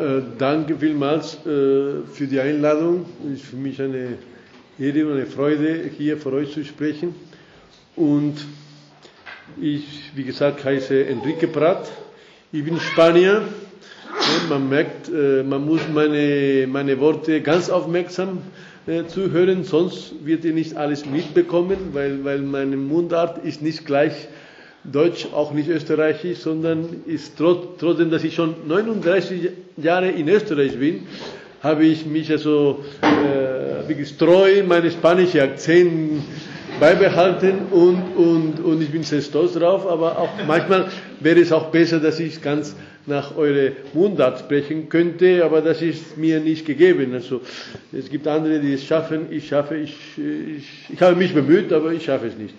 äh, danke vielmals äh, für die Einladung. Es ist für mich eine Ehre und eine Freude, hier vor euch zu sprechen. Und ich, wie gesagt, heiße Enrique Prat. Ich bin Spanier. Man merkt, äh, man muss meine, meine Worte ganz aufmerksam zuhören, sonst wird ihr nicht alles mitbekommen, weil, weil meine Mundart ist nicht gleich Deutsch, auch nicht Österreichisch, sondern ist trot, trotzdem, dass ich schon 39 Jahre in Österreich bin, habe ich mich also äh, wirklich treu meine spanische Akzent beibehalten und, und, und ich bin sehr stolz drauf, aber auch manchmal wäre es auch besser, dass ich ganz nach eure Mundart sprechen könnte, aber das ist mir nicht gegeben. Also es gibt andere, die es schaffen, ich schaffe, ich, ich, ich habe mich bemüht, aber ich schaffe es nicht.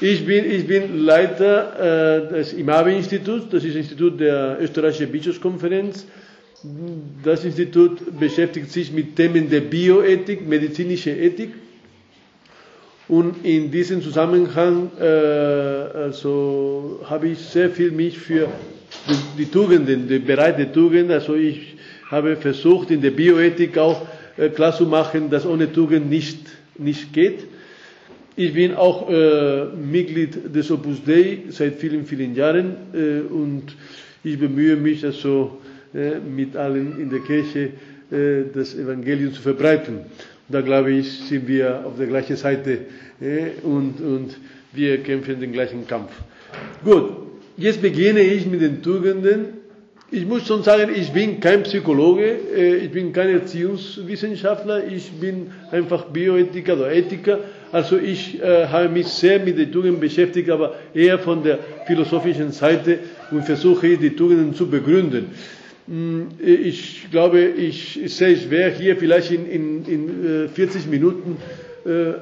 Ich bin, ich bin Leiter äh, des IMABE-Instituts, das ist das Institut der Österreichischen Bischofskonferenz. Das Institut beschäftigt sich mit Themen der Bioethik, medizinische Ethik. Und in diesem Zusammenhang äh, also habe ich sehr viel mich für die, die Tugenden, den Bereich der Tugend, also ich habe versucht in der Bioethik auch äh, klarzumachen, dass ohne Tugend nicht, nicht geht. Ich bin auch äh, Mitglied des Opus Dei seit vielen, vielen Jahren äh, und ich bemühe mich also äh, mit allen in der Kirche äh, das Evangelium zu verbreiten. Da glaube ich, sind wir auf der gleichen Seite äh, und, und wir kämpfen den gleichen Kampf. Gut, jetzt beginne ich mit den Tugenden. Ich muss schon sagen, ich bin kein Psychologe, äh, ich bin kein Erziehungswissenschaftler, ich bin einfach Bioethiker oder Ethiker also ich äh, habe mich sehr mit den Tugenden beschäftigt, aber eher von der philosophischen Seite und versuche die Tugenden zu begründen. Ich glaube, ich, sehe es schwer, hier vielleicht in, in, in 40 Minuten äh,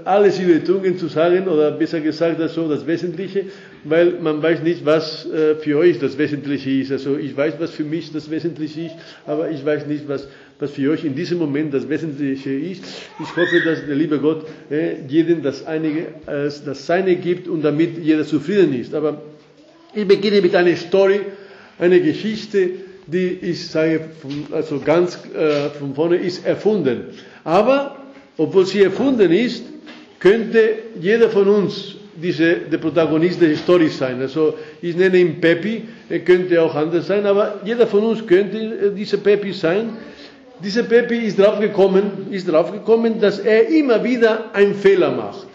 alles über die Tugenden zu sagen, oder besser gesagt, also das Wesentliche, weil man weiß nicht, was äh, für euch das Wesentliche ist. Also ich weiß, was für mich das Wesentliche ist, aber ich weiß nicht, was was für euch in diesem Moment das Wesentliche ist. Ich hoffe, dass der liebe Gott äh, jedem das, einige, äh, das Seine gibt und damit jeder zufrieden ist. Aber ich beginne mit einer Story, einer Geschichte, die ich sage, von, also ganz äh, von vorne ist erfunden. Aber, obwohl sie erfunden ist, könnte jeder von uns diese, der Protagonist der Story sein. Also ich nenne ihn Pepi, er könnte auch anders sein, aber jeder von uns könnte äh, dieser Pepi sein, dieser Pepe ist draufgekommen, ist draufgekommen, dass er immer wieder einen Fehler macht.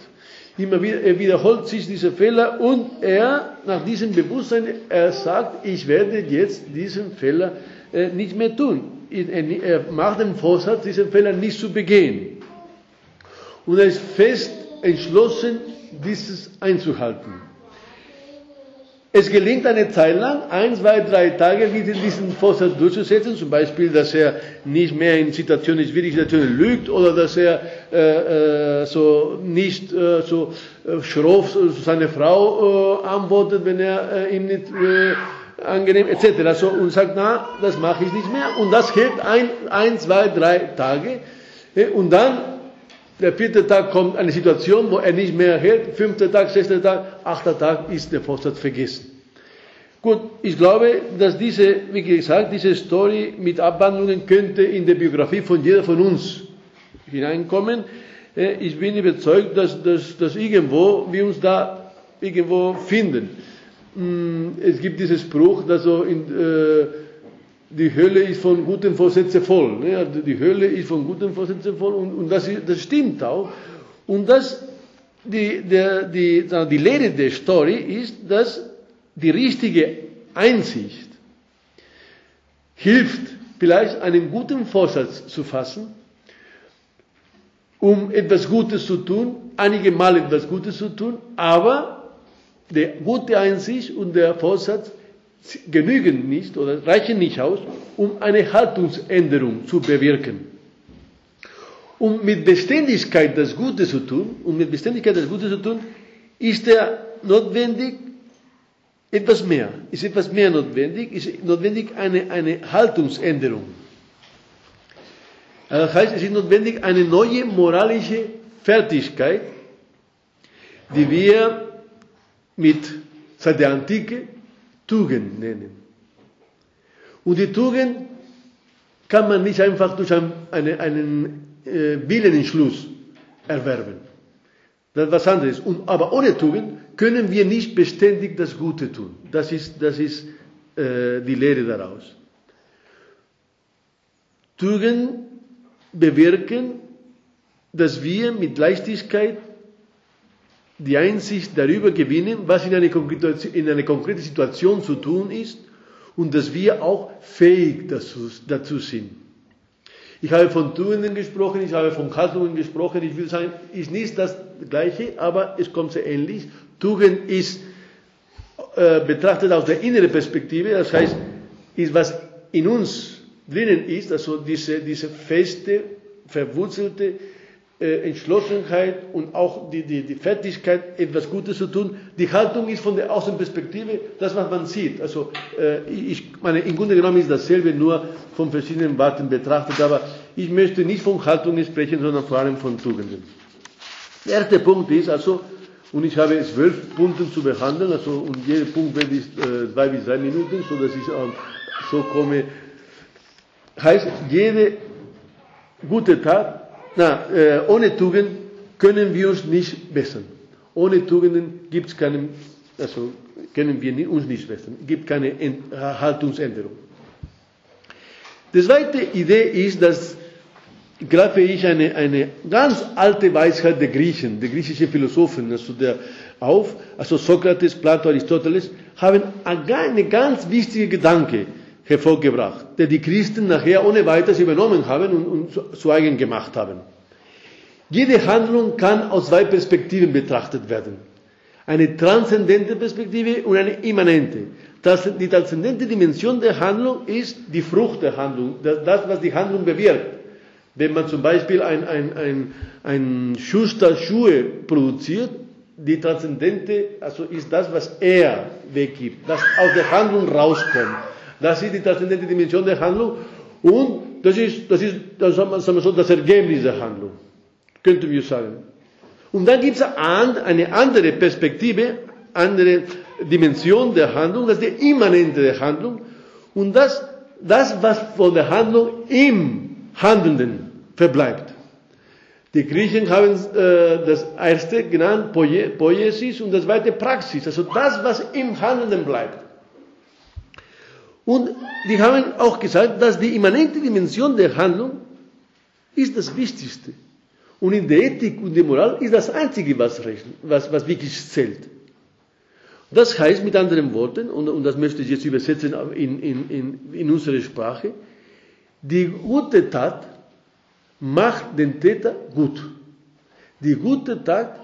Immer wieder, er wiederholt sich diese Fehler und er, nach diesem Bewusstsein, er sagt, ich werde jetzt diesen Fehler äh, nicht mehr tun. Er macht den Vorsatz, diesen Fehler nicht zu begehen. Und er ist fest entschlossen, dieses einzuhalten. Es gelingt eine Zeit lang, ein, zwei, drei Tage wieder diesen Vorsatz durchzusetzen, zum Beispiel, dass er nicht mehr in Situationen, schwierigen Situationen lügt oder dass er äh, äh, so nicht äh, so äh, schroff seine Frau äh, antwortet, wenn er äh, ihm nicht angenehm etc. So, und sagt, na, das mache ich nicht mehr. Und das hält ein, ein zwei, drei Tage. Und dann der vierte Tag kommt eine Situation, wo er nicht mehr hält. Fünfter Tag, sechster Tag, achter Tag ist der Vorsatz vergessen. Gut, ich glaube, dass diese, wie gesagt, diese Story mit Abwandlungen könnte in die Biografie von jeder von uns hineinkommen. Äh, ich bin überzeugt, dass, dass, dass irgendwo wir uns da irgendwo finden. Mm, es gibt diesen Spruch, dass so in, äh, die Hölle ist von guten Vorsätzen voll. Ne? Also die Hölle ist von guten Vorsätzen voll und, und das, das stimmt auch. Und das, die, der, die, die Lehre der Story ist, dass die richtige Einsicht hilft, vielleicht einen guten Vorsatz zu fassen, um etwas Gutes zu tun, einige Mal etwas Gutes zu tun, aber die gute Einsicht und der Vorsatz genügen nicht oder reichen nicht aus, um eine Haltungsänderung zu bewirken. Um mit Beständigkeit das Gute zu tun, um mit Beständigkeit das Gute zu tun, ist er notwendig etwas mehr. Ist etwas mehr notwendig, ist notwendig eine, eine Haltungsänderung. Das heißt, es ist notwendig eine neue moralische Fertigkeit, die wir mit seit der Antike Tugend nennen. Und die Tugend kann man nicht einfach durch einen, eine, einen äh, Willenentschluss erwerben. Das ist was anderes. Und, aber ohne Tugend können wir nicht beständig das Gute tun. Das ist, das ist äh, die Lehre daraus. Tugend bewirken, dass wir mit Leichtigkeit die Einsicht darüber gewinnen, was in einer in eine konkrete Situation zu tun ist und dass wir auch fähig dazu, dazu sind. Ich habe von Tugenden gesprochen, ich habe von Haltungen gesprochen. Ich will sagen, ist nicht das Gleiche, aber es kommt sehr ähnlich. Tugend ist äh, betrachtet aus der inneren Perspektive, das heißt, ist was in uns drinnen ist, also diese, diese feste, verwurzelte Entschlossenheit und auch die, die, die Fertigkeit, etwas Gutes zu tun. Die Haltung ist von der Außenperspektive das, was man sieht. Also äh, ich meine, im Grunde genommen ist dasselbe, nur von verschiedenen Warten betrachtet, aber ich möchte nicht von Haltungen sprechen, sondern vor allem von Tugenden. Der erste Punkt ist also, und ich habe zwölf Punkte zu behandeln, also und jeder Punkt werde ich äh, zwei bis drei Minuten, so dass ich äh, so komme. Heißt, jede gute Tat na, äh, ohne Tugend können wir uns nicht bessern. Ohne Tugenden gibt es keinen, also können wir uns nicht bessern. Es gibt keine Ent Haltungsänderung. Die zweite Idee ist, dass, glaube ich, eine, eine ganz alte Weisheit der Griechen, der griechischen Philosophen, also der auf, also Sokrates, Plato, Aristoteles, haben einen ganz wichtigen Gedanke hervorgebracht, der die Christen nachher ohne weiteres übernommen haben und, und zu eigen gemacht haben. Jede Handlung kann aus zwei Perspektiven betrachtet werden. Eine transzendente Perspektive und eine immanente. Das, die transzendente Dimension der Handlung ist die Frucht der Handlung, das, das was die Handlung bewirkt. Wenn man zum Beispiel ein, ein, ein, ein Schuster Schuhe produziert, die transzendente, also ist das, was er weggibt, das aus der Handlung rauskommt. Das ist die transzendente Dimension der Handlung und das ist, das ist das, wir so, das Ergebnis der Handlung, könnten wir sagen. Und dann gibt es eine andere Perspektive, andere Dimension der Handlung, das ist die immanente der Handlung und das, das was von der Handlung im Handelnden verbleibt. Die Griechen haben äh, das erste genannt Poiesis und das zweite Praxis, also das, was im Handelnden bleibt. Und die haben auch gesagt, dass die immanente Dimension der Handlung ist das Wichtigste. Und in der Ethik und der Moral ist das Einzige, was, was, was wirklich zählt. Das heißt mit anderen Worten, und, und das möchte ich jetzt übersetzen in, in, in, in unsere Sprache, die gute Tat macht den Täter gut. Die gute Tat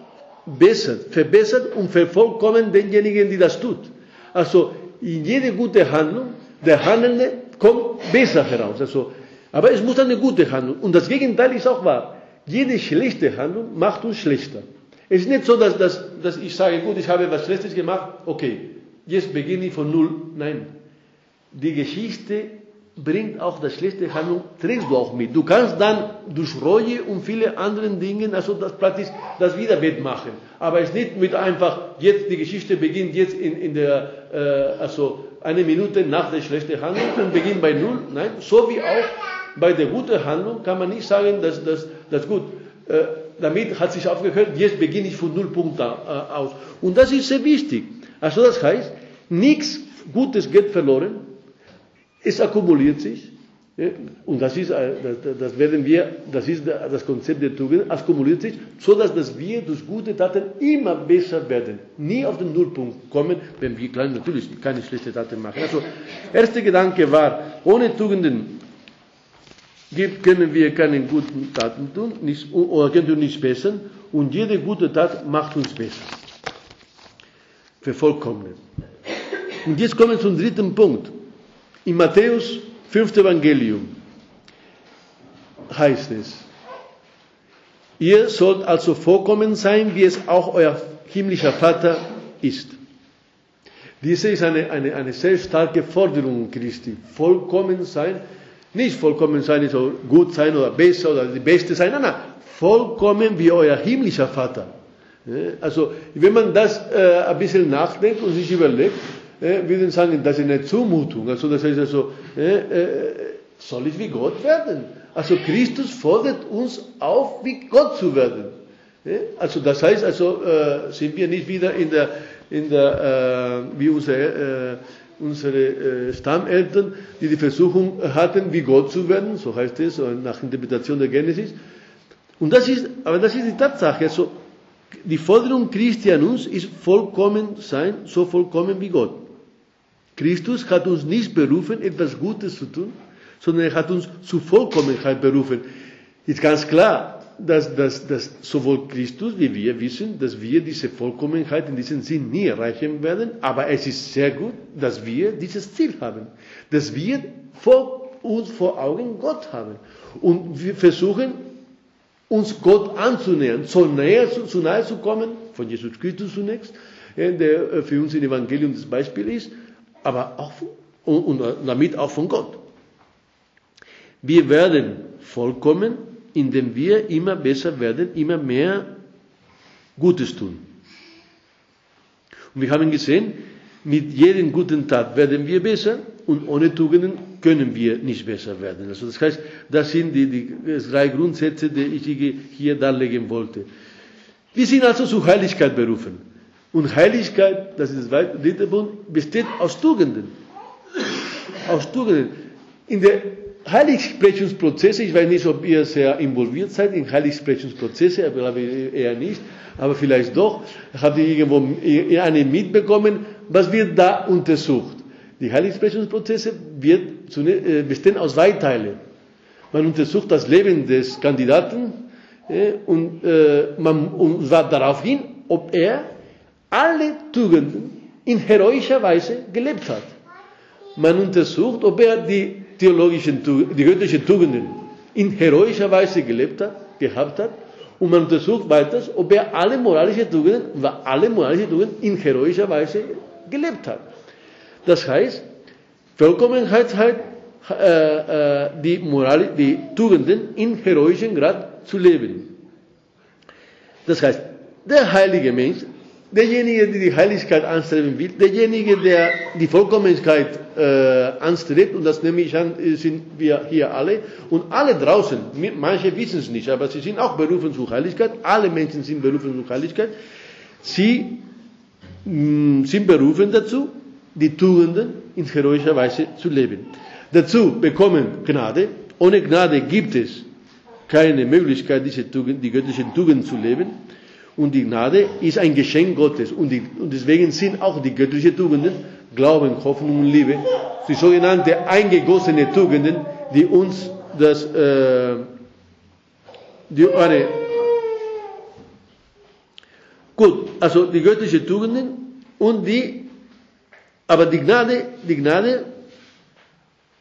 bessert, verbessert und vervollkommen denjenigen, die das tut. Also in jede gute Handlung der Handelnde kommt besser heraus. Also, aber es muss eine gute Handlung. Und das Gegenteil ist auch wahr. Jede schlechte Handlung macht uns schlechter. Es ist nicht so, dass, dass, dass ich sage, gut, ich habe was Schlechtes gemacht, okay, jetzt beginne ich von Null. Nein. Die Geschichte bringt auch das schlechte Handlung, trägst du auch mit. Du kannst dann durch Reue und viele andere Dinge, also das praktisch das wieder wettmachen. Aber es ist nicht mit einfach, jetzt die Geschichte beginnt jetzt in, in der, äh, also eine Minute nach der schlechten Handlung und beginnt bei Null. Nein, so wie auch bei der guten Handlung kann man nicht sagen, dass das, gut, äh, damit hat sich aufgehört, jetzt beginne ich von Nullpunkt äh, aus. Und das ist sehr wichtig. Also das heißt, nichts Gutes geht verloren, es akkumuliert sich, und das ist, äh, das werden wir, das ist das Konzept der Tugend, akkumuliert sich, so dass, wir durch gute Taten immer besser werden. Nie auf den Nullpunkt kommen, wenn wir klein natürlich keine schlechte Taten machen. Also, erster Gedanke war, ohne Tugenden können wir keine guten Taten tun, nicht, oder können wir nicht besser, und jede gute Tat macht uns besser. Vervollkommnen. Und jetzt kommen wir zum dritten Punkt. In Matthäus Fünfte Evangelium heißt es, ihr sollt also vorkommen sein, wie es auch euer himmlischer Vater ist. Diese ist eine, eine, eine sehr starke Forderung Christi. Vollkommen sein, nicht vollkommen sein, ist gut sein oder besser oder die Beste sein, nein, nein, vollkommen wie euer himmlischer Vater. Also, wenn man das äh, ein bisschen nachdenkt und sich überlegt, äh, würden sagen, das ist eine Zumutung. Also das heißt also, äh, soll ich wie Gott werden. Also Christus fordert uns auf, wie Gott zu werden. Also das heißt, also äh, sind wir nicht wieder in der, in der äh, wie unsere, äh, unsere äh, Stammeltern, die die Versuchung hatten, wie Gott zu werden, so heißt es, nach Interpretation der Genesis. Und das ist, aber das ist die Tatsache. Also die Forderung Christi an uns ist vollkommen sein, so vollkommen wie Gott. Christus hat uns nicht berufen, etwas Gutes zu tun, sondern er hat uns zu Vollkommenheit berufen. Ist ganz klar, dass, dass, dass sowohl Christus wie wir wissen, dass wir diese Vollkommenheit in diesem Sinn nie erreichen werden, aber es ist sehr gut, dass wir dieses Ziel haben, dass wir vor uns vor Augen Gott haben und wir versuchen, uns Gott anzunähern, so näher, so nahe zu kommen, von Jesus Christus zunächst, der äh, für uns im Evangelium das Beispiel ist, aber auch und, und damit auch von Gott. Wir werden vollkommen, indem wir immer besser werden, immer mehr Gutes tun. Und wir haben gesehen, mit jedem guten Tat werden wir besser und ohne Tugenden können wir nicht besser werden. Also das heißt, das sind die, die drei Grundsätze, die ich hier darlegen wollte. Wir sind also zur Heiligkeit berufen. Und Heiligkeit, das ist der dritte Punkt, besteht aus Tugenden. Aus Tugenden. In der Heiligsprechungsprozesse, ich weiß nicht, ob ihr sehr involviert seid in Heiligsprechungsprozesse, aber glaube eher nicht, aber vielleicht doch, habt ihr irgendwo eine mitbekommen, was wird da untersucht? Die Heiligsprechungsprozesse wird, äh, bestehen aus zwei Teilen. Man untersucht das Leben des Kandidaten äh, und äh, man und zwar darauf hin, ob er alle Tugenden in heroischer Weise gelebt hat. Man untersucht, ob er die theologischen, die göttlichen Tugenden in heroischer Weise gelebt hat, gehabt hat. Und man untersucht weiters, ob er alle moralischen Tugenden, alle moralischen Tugenden in heroischer Weise gelebt hat. Das heißt, Vollkommenheit halt, äh, äh, die, Moral, die Tugenden in heroischen Grad zu leben. Das heißt, der heilige Mensch derjenige, der die Heiligkeit anstreben will, derjenige, der die Vollkommenheit äh, anstrebt, und das nehme ich an, sind wir hier alle, und alle draußen, manche wissen es nicht, aber sie sind auch berufen zur Heiligkeit, alle Menschen sind berufen zur Heiligkeit, sie mh, mm, sind berufen dazu, die Tugenden in heroischer Weise zu leben. Dazu bekommen Gnade, ohne Gnade gibt es keine Möglichkeit, diese Tugend, die göttlichen Tugenden zu leben. Und die Gnade ist ein Geschenk Gottes. Und, die, und deswegen sind auch die göttlichen Tugenden, Glauben, Hoffnung und Liebe, die sogenannte eingegossene Tugenden, die uns das, äh, die, eine, gut, also die göttlichen Tugenden und die, aber die Gnade, die Gnade,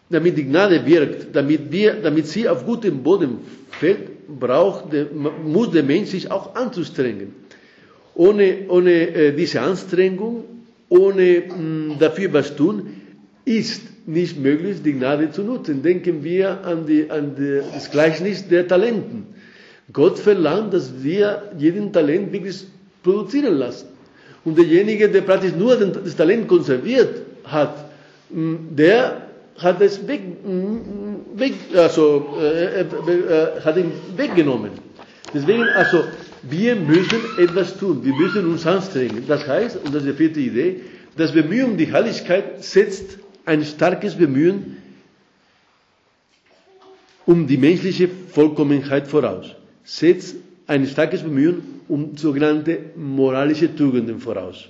damit die Gnade wirkt, damit wir, damit sie auf gutem Boden fällt, braucht, muss der Mensch sich auch anzustrengen. Ohne, ohne äh, diese Anstrengung, ohne mm, dafür was tun, ist nicht möglich, die Gnade zu nutzen. Denken wir an, die, an die, das Gleichnis der Talenten. Gott verlangt, dass wir jeden Talent wirklich produzieren lassen. Und derjenige, der praktisch nur das Talent konserviert hat, mm, der hat es weg, weg also, äh, äh, äh, hat ihn weggenommen. Deswegen, also, wir müssen etwas tun. Wir müssen uns anstrengen. Das heißt, und das ist die vierte Idee, das Bemühen um die Heiligkeit setzt ein starkes Bemühen um die menschliche Vollkommenheit voraus. Setzt ein starkes Bemühen um sogenannte moralische Tugenden voraus.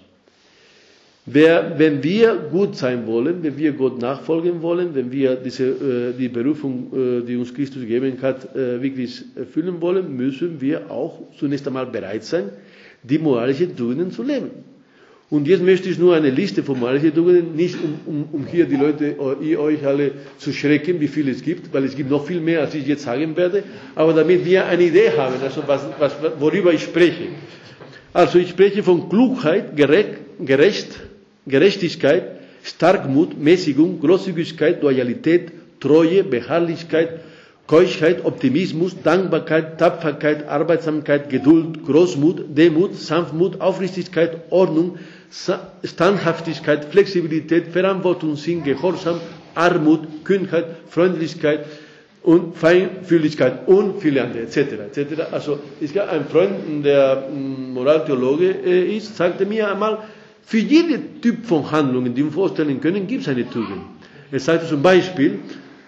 Wer, wenn wir gut sein wollen, wenn wir Gott nachfolgen wollen, wenn wir diese, äh, die Berufung, äh, die uns Christus gegeben hat, äh, wirklich erfüllen wollen, müssen wir auch zunächst einmal bereit sein, die moralischen Tugenden zu leben. Und jetzt möchte ich nur eine Liste von moralischen Tugenden, nicht um, um, um hier die Leute, ihr euch alle zu schrecken, wie viel es gibt, weil es gibt noch viel mehr, als ich jetzt sagen werde, aber damit wir eine Idee haben, also was, was, worüber ich spreche. Also ich spreche von Klugheit, gerecht, gerecht Gerechtigkeit, Starkmut, Mäßigung, Großzügigkeit, Loyalität, Treue, Beharrlichkeit, Keuschheit, Optimismus, Dankbarkeit, Tapferkeit, Arbeitsamkeit, Geduld, Großmut, Demut, Sanftmut, Aufrichtigkeit, Ordnung, Standhaftigkeit, Flexibilität, Verantwortungssinn, Gehorsam, Armut, Kühnheit, Freundlichkeit und Feinfühligkeit und viele andere, etc. etc. Also es gab einen Freund, der mm, Moraltheologe äh, ist, sagte mir einmal, für jeden Typ von Handlungen, die wir vorstellen können, gibt es eine Tugend. Er sagte zum Beispiel,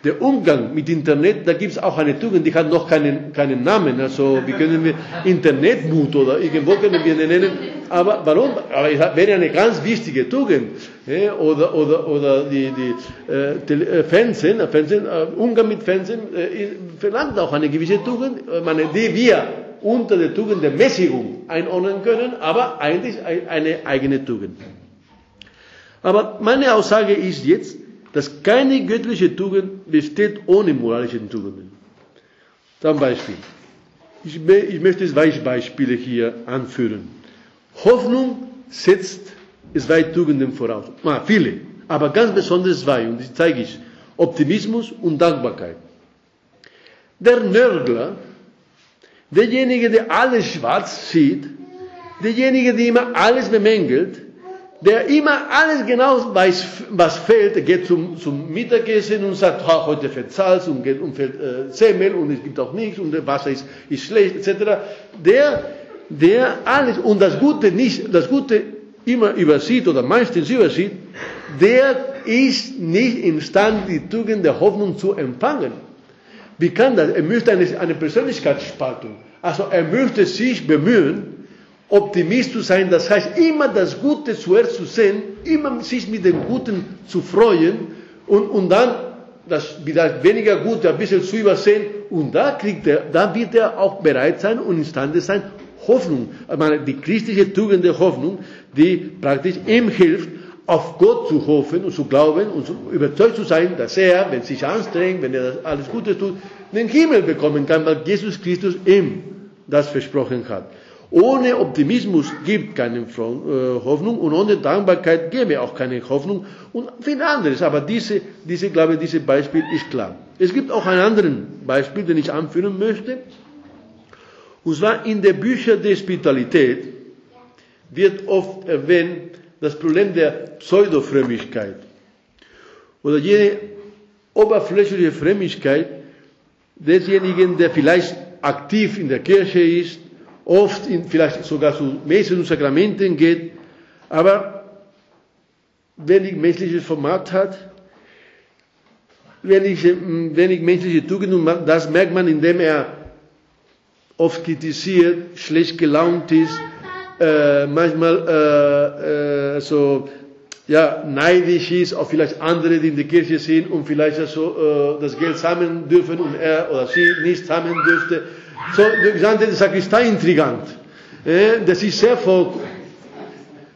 der Umgang mit Internet, da gibt es auch eine Tugend, die hat noch keinen, keinen Namen. Also, wie können wir Internetmut oder irgendwo können wir nennen. Aber warum? Aber es wäre eine ganz wichtige Tugend. Oder, oder, oder die, die äh, äh Fernsehen, äh, Fernsehen äh, Umgang mit Fernsehen äh, verlangt auch eine gewisse Tugend, meine, die wir unter der Tugend der Mäßigung einordnen können, aber eigentlich eine eigene Tugend. Aber meine Aussage ist jetzt, dass keine göttliche Tugend besteht ohne moralische Tugenden. Zum Beispiel. Ich, ich möchte zwei Beispiele hier anführen. Hoffnung setzt zwei Tugenden voraus. Ah, viele, aber ganz besonders zwei, und die zeige ich. Optimismus und Dankbarkeit. Der Nörgler, derjenige, der alles schwarz sieht, derjenige, der immer alles bemängelt, der immer alles genau weiß, was fehlt, geht zum, zum Mittagessen und sagt, ha, heute fällt Salz und, geht, und fällt äh, Semmel und es gibt auch nichts und das Wasser ist, ist schlecht, etc. Der, der alles und das Gute nicht, das Gute immer übersieht oder meistens übersieht, der ist nicht imstande, die Tugend der Hoffnung zu empfangen. Wie kann das? Er möchte eine, eine Persönlichkeitsspaltung. Also er möchte sich bemühen, Optimist zu sein, das heißt immer das Gute zuerst zu sehen, immer sich mit dem Guten zu freuen und, und dann das vielleicht weniger Gute ein bisschen zu übersehen und da kriegt er, da wird er auch bereit sein und imstande sein, Hoffnung, ich meine, die christliche Tugend der Hoffnung, die praktisch ihm hilft, auf Gott zu hoffen und zu glauben und überzeugt zu sein, dass er, wenn er sich anstrengt, wenn er alles Gute tut, den Himmel bekommen kann, weil Jesus Christus ihm das versprochen hat. Ohne Optimismus gibt keine äh, Hoffnung und ohne Dankbarkeit gäbe auch keine Hoffnung und viel anderes. Aber diese, diese, glaube ich, dieses Beispiel ist klar. Es gibt auch einen anderen Beispiel, den ich anführen möchte. Und zwar in den Büchern der Spiritualität wird oft erwähnt das Problem der Pseudofrömmigkeit oder jene oberflächliche Frömmigkeit desjenigen, der vielleicht aktiv in der Kirche ist, oft in, vielleicht sogar zu Messen und Sakramenten geht, aber wenig menschliches Format hat, wenig, wenig menschliche Tugenden, das merkt man, indem er oft kritisiert, schlecht gelaunt ist, äh, manchmal äh, äh, so ja, neidisch ist auf vielleicht andere, die in der Kirche sind und vielleicht so, äh, das Geld sammeln dürfen und er oder sie nicht sammeln dürfte. So, der Sakristei intrigant. Äh, das ist sehr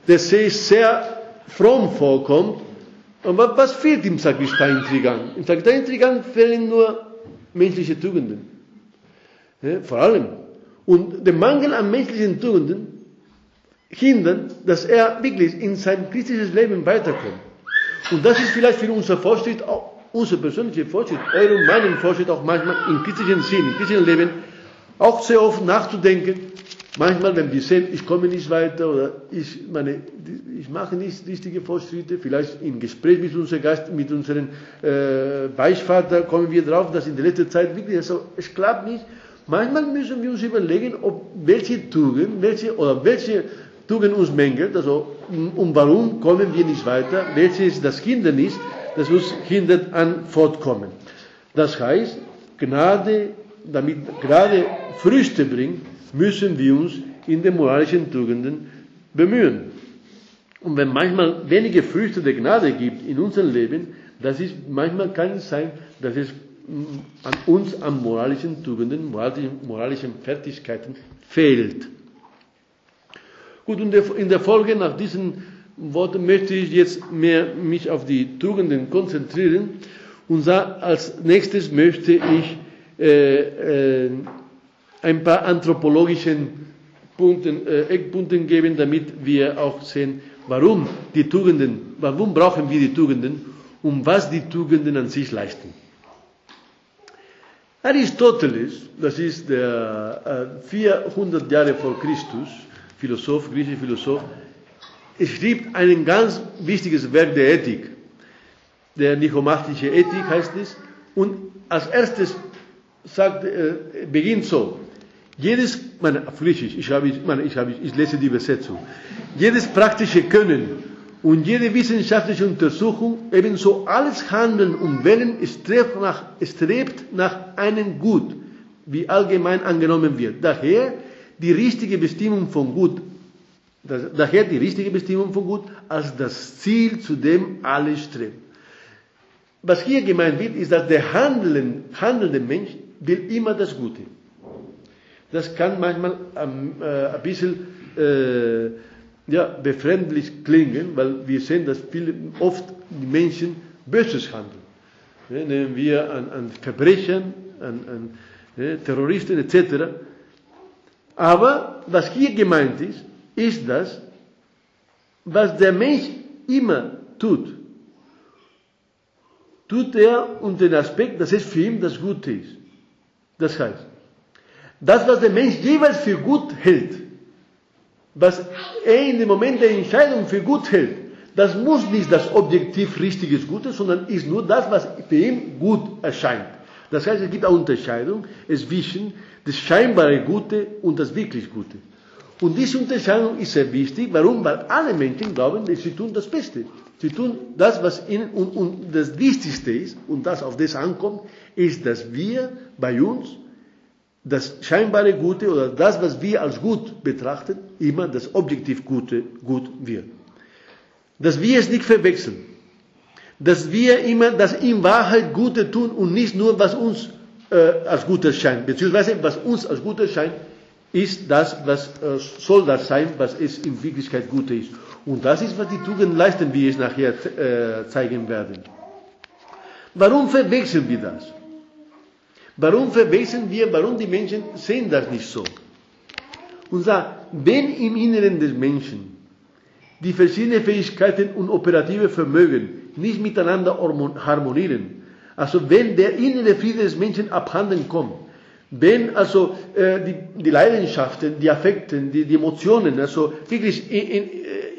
das ist sehr fromm vorkommt. Und was, fehlt im Sakristei intrigant? Im Sakristei intrigant fehlen nur menschliche Tugenden. Äh, vor allem. Und der Mangel an menschlichen Tugenden hindern, dass er wirklich in sein christliches Leben weiterkommt. Und das ist vielleicht für unser Fortschritt, unser persönlicher Fortschritt, euer und meinen Fortschritt auch manchmal im christlichen Sinn, im christlichen Leben, auch sehr oft nachzudenken, manchmal, wenn wir sehen, ich komme nicht weiter oder ich, meine, ich mache nicht richtige Fortschritte, vielleicht im Gespräch mit unserem Gast, mit unserem äh, Beichtvater kommen wir drauf, dass in der letzten Zeit wirklich, also, es klappt nicht. Manchmal müssen wir uns überlegen, ob welche Tugend, welche, oder welche Tugend uns mängelt, also und warum kommen wir nicht weiter, welches das Hindernis, das uns hindert an Fortkommen. Das heißt, Gnade, damit Gnade Früchte bringt, müssen wir uns in den moralischen Tugenden bemühen. Und wenn manchmal wenige Früchte der Gnade gibt in unserem Leben, das ist manchmal kann sein, dass es an uns an moralischen Tugenden, moralischen Fertigkeiten fehlt. Gut, und in der Folge nach diesen Worten möchte ich jetzt mehr mich auf die Tugenden konzentrieren und als nächstes möchte ich äh, äh, ein paar anthropologischen Punkten, äh, Eckpunkten geben, damit wir auch sehen, warum die Tugenden, warum brauchen wir die Tugenden und was die Tugenden an sich leisten. Aristoteles, das ist der äh, 400 Jahre vor Christus, Philosoph, griechischer Philosoph, schrieb ein ganz wichtiges Werk der Ethik. der nichomatische Ethik heißt es. Und als erstes sagt, äh, beginnt so. Jedes, Griechisch, ich, habe, meine, ich, habe, ich lese die Übersetzung. Jedes praktische Können und jede wissenschaftliche Untersuchung, ebenso alles Handeln und Wählen, strebt nach, strebt nach einem Gut, wie allgemein angenommen wird. Daher die richtige Bestimmung von Gut, das, daher die richtige Bestimmung von Gut als das Ziel, zu dem alle streben. Was hier gemeint wird, ist, dass der handelnde Mensch will immer das Gute. Das kann manchmal ähm, äh, ein bisschen äh, ja, befremdlich klingen, weil wir sehen, dass viele, oft die Menschen Böses handeln. Ja, nehmen wir an, an Verbrechen, an, an ja, Terroristen etc. Aber was hier gemeint ist, ist das, was der Mensch immer tut, tut er unter den Aspekt, dass es für ihn das Gute ist. Das heißt, das, was der Mensch jeweils für gut hält, was er in dem Moment der Entscheidung für gut hält, das muss nicht das objektiv richtiges Gute, sondern ist nur das, was für ihn gut erscheint. Das heißt, es gibt eine Unterscheidung zwischen das scheinbare Gute und das wirklich Gute. Und diese Unterscheidung ist sehr wichtig. Warum? Weil alle Menschen glauben, sie tun das Beste. Sie tun das, was ihnen, und, und das Wichtigste ist, und das auf das ankommt, ist, dass wir bei uns das scheinbare Gute oder das, was wir als gut betrachten, immer das objektiv Gute gut wird. Dass wir es nicht verwechseln. Dass wir immer das in Wahrheit Gute tun und nicht nur, was uns äh, als gut erscheint. Beziehungsweise, was uns als gut erscheint, ist das, was äh, soll das sein, was es in Wirklichkeit Gute ist. Und das ist, was die Tugenden leisten, wie ich nachher äh, zeigen werde. Warum verwechseln wir das? Warum verwechseln wir, warum die Menschen sehen das nicht so? Und sagt, wenn im Inneren des Menschen die verschiedenen Fähigkeiten und operative Vermögen nicht miteinander harmonieren, also wenn der innere Friede des Menschen abhanden kommt, wenn also äh, die, die Leidenschaften, die Affekten, die, die Emotionen, also wirklich in, in,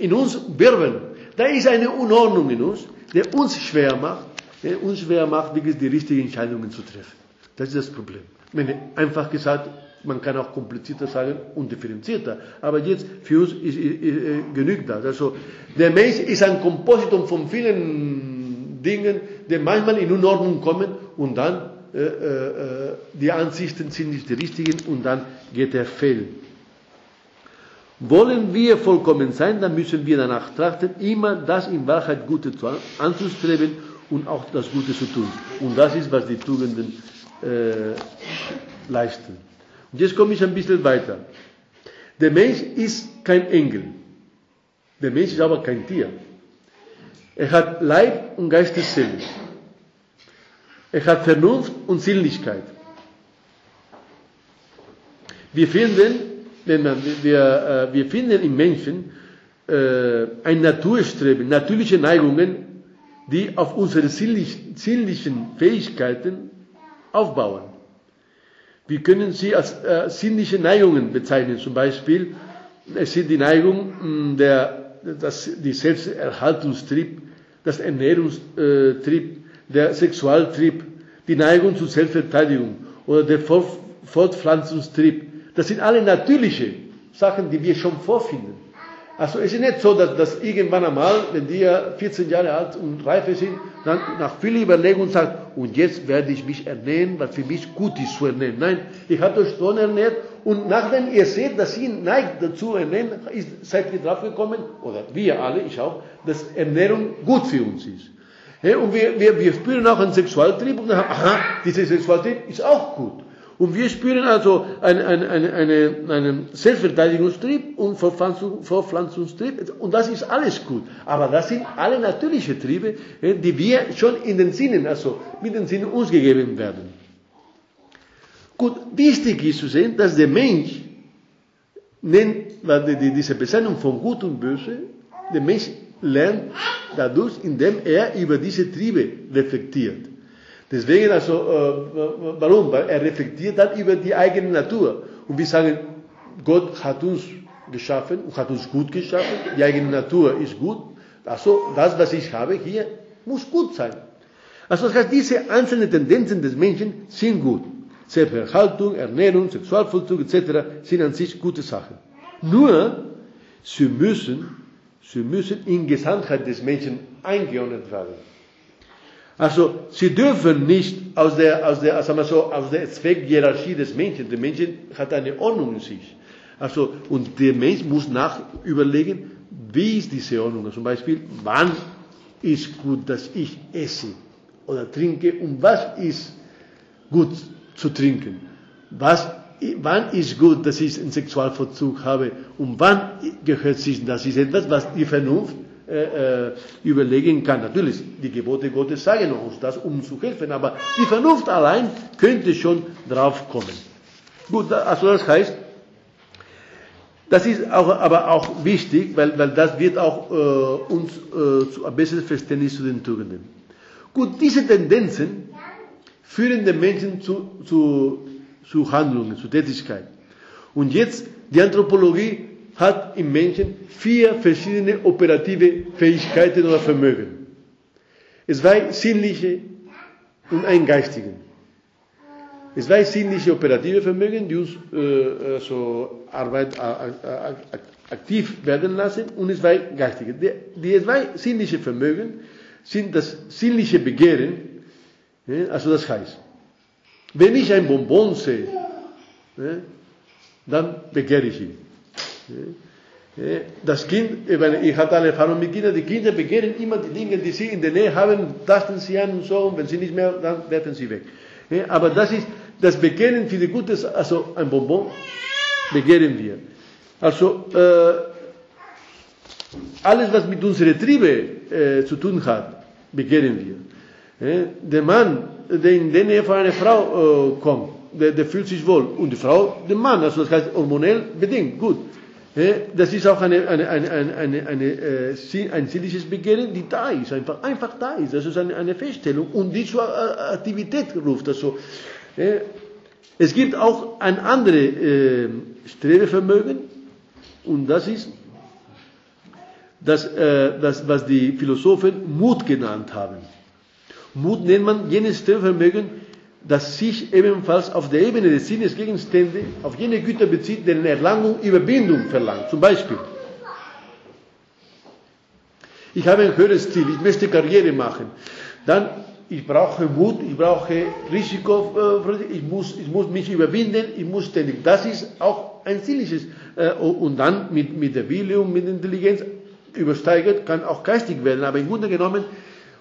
in uns wirbeln, da ist eine Unordnung in uns, der uns schwer macht, der uns schwer macht, wirklich die richtigen Entscheidungen zu treffen. Das ist das Problem. Meine, einfach gesagt, man kann auch komplizierter sagen und differenzierter. Aber jetzt für uns ist, ist, ist, äh, genügt das. Also der Mensch ist ein Kompositum von vielen Dingen, die manchmal in Unordnung kommen und dann äh, äh, die Ansichten sind nicht die richtigen und dann geht er fehl. Wollen wir vollkommen sein, dann müssen wir danach trachten, immer das in Wahrheit Gute zu, anzustreben und auch das Gute zu tun. Und das ist, was die Tugenden äh, leisten. Und jetzt komme ich ein bisschen weiter. Der Mensch ist kein Engel. Der Mensch ist aber kein Tier. Er hat Leib und Geistesseele. Er hat Vernunft und Sinnlichkeit. Wir finden, wenn man, wir, äh, wir finden im Menschen äh, ein Naturstreben, natürliche Neigungen, die auf unsere sinnlichen Fähigkeiten aufbauen. Wir können sie als äh, sinnliche Neigungen bezeichnen. Zum Beispiel, es sind die Neigung der, das, die Selbsterhaltungstrieb, das Ernährungstrieb, der Sexualtrieb, die Neigung zur Selbstverteidigung oder der Fortpflanzungstrieb. Das sind alle natürliche Sachen, die wir schon vorfinden. Also es ist nicht so, dass, dass irgendwann einmal, wenn die 14 Jahre alt und reife sind, dann nach viel Überlegung sagt, und jetzt werde ich mich ernähren, was für mich gut ist zu ernähren. Nein, ich habe euch schon ernährt und nachdem ihr seht, dass ihr neigt dazu ernähren, ist, seid ihr drauf gekommen, oder wir alle, ich auch, dass Ernährung gut für uns ist. Ja, und wir, wir, wir spüren auch einen Sexualtrieb und dann, aha, dieser Sexualtrieb ist auch gut. Und wir spüren also einen, einen, einen, einen Selbstverteidigungstrieb und Vorpflanzungstrieb. Und das ist alles gut. Aber das sind alle natürliche Triebe, die wir schon in den Sinnen, also mit den Sinnen uns gegeben werden. Gut, wichtig ist zu sehen, dass der Mensch nennt, diese Bezeichnung von Gut und Böse, der Mensch lernt dadurch, indem er über diese Triebe reflektiert. Deswegen also, äh, warum? Weil er reflektiert dann über die eigene Natur. Und wir sagen, Gott hat uns geschaffen und hat uns gut geschaffen. Die eigene Natur ist gut. Also, das, was ich habe hier, muss gut sein. Also das heißt, diese einzelnen Tendenzen des Menschen sind gut. Selbsterhaltung, Ernährung, Sexualvollzug etc. sind an sich gute Sachen. Nur, sie müssen, sie müssen in Gesamtheit des Menschen eingeordnet werden. Also, sie dürfen nicht aus der, aus der, wir so, aus der Zweckhierarchie des Menschen. Der Mensch hat eine Ordnung in sich. Also, und der Mensch muss nach überlegen, wie ist diese Ordnung? Zum Beispiel, wann ist gut, dass ich esse oder trinke und was ist gut zu trinken? Was, wann ist gut, dass ich einen Sexualverzug habe und wann gehört sich, das ist etwas, was die Vernunft äh, äh, überlegen kann. Natürlich, die Gebote Gottes sagen uns das, um zu helfen, aber die Vernunft allein könnte schon drauf kommen. Gut, also das heißt, das ist auch, aber auch wichtig, weil, weil das wird auch äh, uns äh, zu ein besseres Verständnis zu den Tugenden. Gut, diese Tendenzen führen den Menschen zu, zu, zu Handlungen, zu Tätigkeit. Und jetzt, die Anthropologie hat im Menschen vier verschiedene operative Fähigkeiten oder Vermögen. Es war sinnliche und ein geistigen. Es war sinnliche operative Vermögen, die uns äh, also Arbeit äh, äh, aktiv werden lassen, und es war geistige. Die, die zwei sinnliche Vermögen sind das sinnliche Begehren, also das heißt, wenn ich ein Bonbon sehe, dann begehre ich ihn. Das Kind, ich hatte eine Erfahrung mit Kindern, die Kinder begehren immer die Dinge, die sie in der Nähe haben, tasten sie an und so, und wenn sie nicht mehr, dann werfen sie weg. Aber das ist das Begehren für die Gutes, also ein Bonbon, begehren wir. Also, äh, alles, was mit unseren Triebe äh, zu tun hat, begehren wir. Äh, der Mann, der in der Nähe von einer Frau äh, kommt, der, der, fühlt sich wohl. Und die Frau, der Mann, also das heißt hormonell bedingt, gut. Das ist auch eine, eine, eine, äh, ein sinnliches Begehren, die da ist, einfach, einfach da ist. Das ist eine, Feststellung und die zur Aktivität ruft. Also, es gibt auch ein anderes äh, Strebevermögen und das ist das, äh, das, was die Philosophen Mut genannt haben. Mut nennt man jenes Strebevermögen, das sich ebenfalls auf der Ebene des Sinnesgegenstände auf jene Güter bezieht, deren Erlangung Überwindung verlangt. Zum Beispiel, ich habe ein höheres Ziel, ich möchte Karriere machen. Dann ich brauche Mut, ich brauche Risiko, äh, ich muss, ich muss mich überwinden, ich muss ständig. Das ist auch ein sinnliches. Äh, und dann mit, mit der Wille und mit der Intelligenz übersteigert, kann auch geistig werden. Aber im Grunde genommen,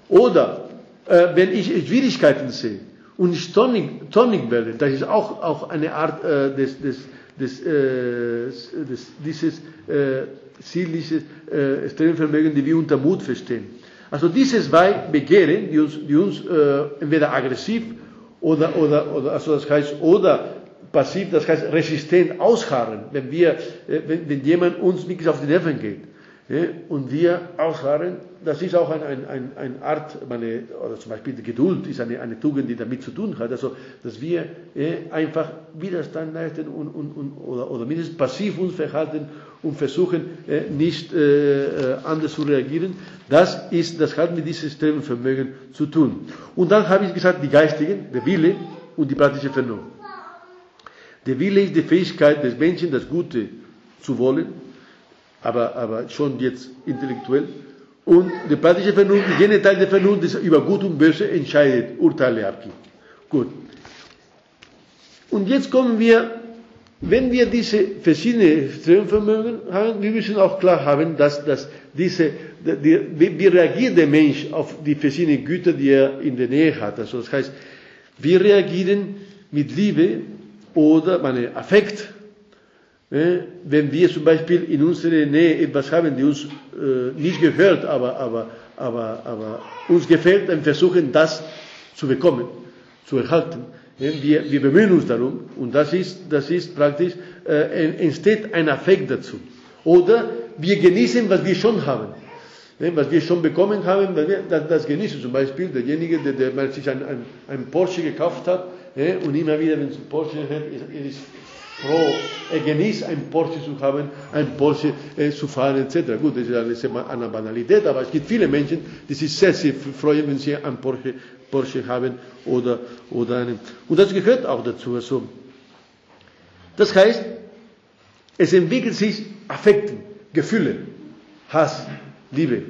oder äh, wenn ich Schwierigkeiten sehe und ich tonig, tonig werde, das ist auch, auch eine Art äh, des, des, des, äh, des, dieses äh, sinnliche äh, Strengvermögen, die wir unter Mut verstehen. Also diese zwei Begehren, die uns, die uns äh, entweder aggressiv oder, oder, oder, also das heißt, oder passiv, das heißt resistent ausharren, wenn wir, äh, wenn, wenn jemand uns wirklich auf die Nerven geht. Ja, und wir ausharren, das ist auch eine ein, ein, ein Art, meine, oder zum Beispiel die Geduld ist eine, eine Tugend, die damit zu tun hat, also dass wir äh, einfach Widerstand leisten und, und, und, oder, oder mindestens passiv uns verhalten und versuchen äh, nicht äh, anders zu reagieren. Das ist, das hat mit diesem Strebenvermögen zu tun. Und dann habe ich gesagt, die Geistigen, der Wille und die praktische Vernunft. Der Wille ist die Fähigkeit des Menschen, das Gute zu wollen aber, aber schon jetzt intellektuell. Und die praktische Vernunft, jene Teil der Vernunft, das über Gut und Böse entscheidet, Urteile abgibt. Gut. Und jetzt kommen wir, wenn wir diese verschiedenen Strömvermögen haben, wir müssen auch klar haben, dass, dass diese, die, wie reagiert der Mensch auf die verschiedenen Güter, die er in der Nähe hat. Also das heißt, wir reagieren mit Liebe oder meine Affekt wenn wir zum Beispiel in unserer Nähe etwas haben, die uns äh, nicht gehört, aber, aber, aber, aber uns gefällt, dann versuchen das zu bekommen, zu erhalten. Wir, wir bemühen uns darum und das ist, das ist praktisch, äh, entsteht ein Affekt dazu. Oder wir genießen, was wir schon haben. Was wir schon bekommen haben, das, das genießen. Zum Beispiel derjenige, der, der sich ein, ein, Porsche gekauft hat und immer wieder, wenn es ein Porsche hat, er ist froh, er genießt ein Porsche zu haben, ein Porsche äh, zu fahren etc. Gut, das ist eine, eine Banalität, aber es gibt viele Menschen, die sich sehr, sehr freuen, wenn sie ein Porsche Porsche haben oder, oder einen. Und das gehört auch dazu. Also, das heißt, es entwickelt sich Affekten, Gefühle, Hass, Liebe,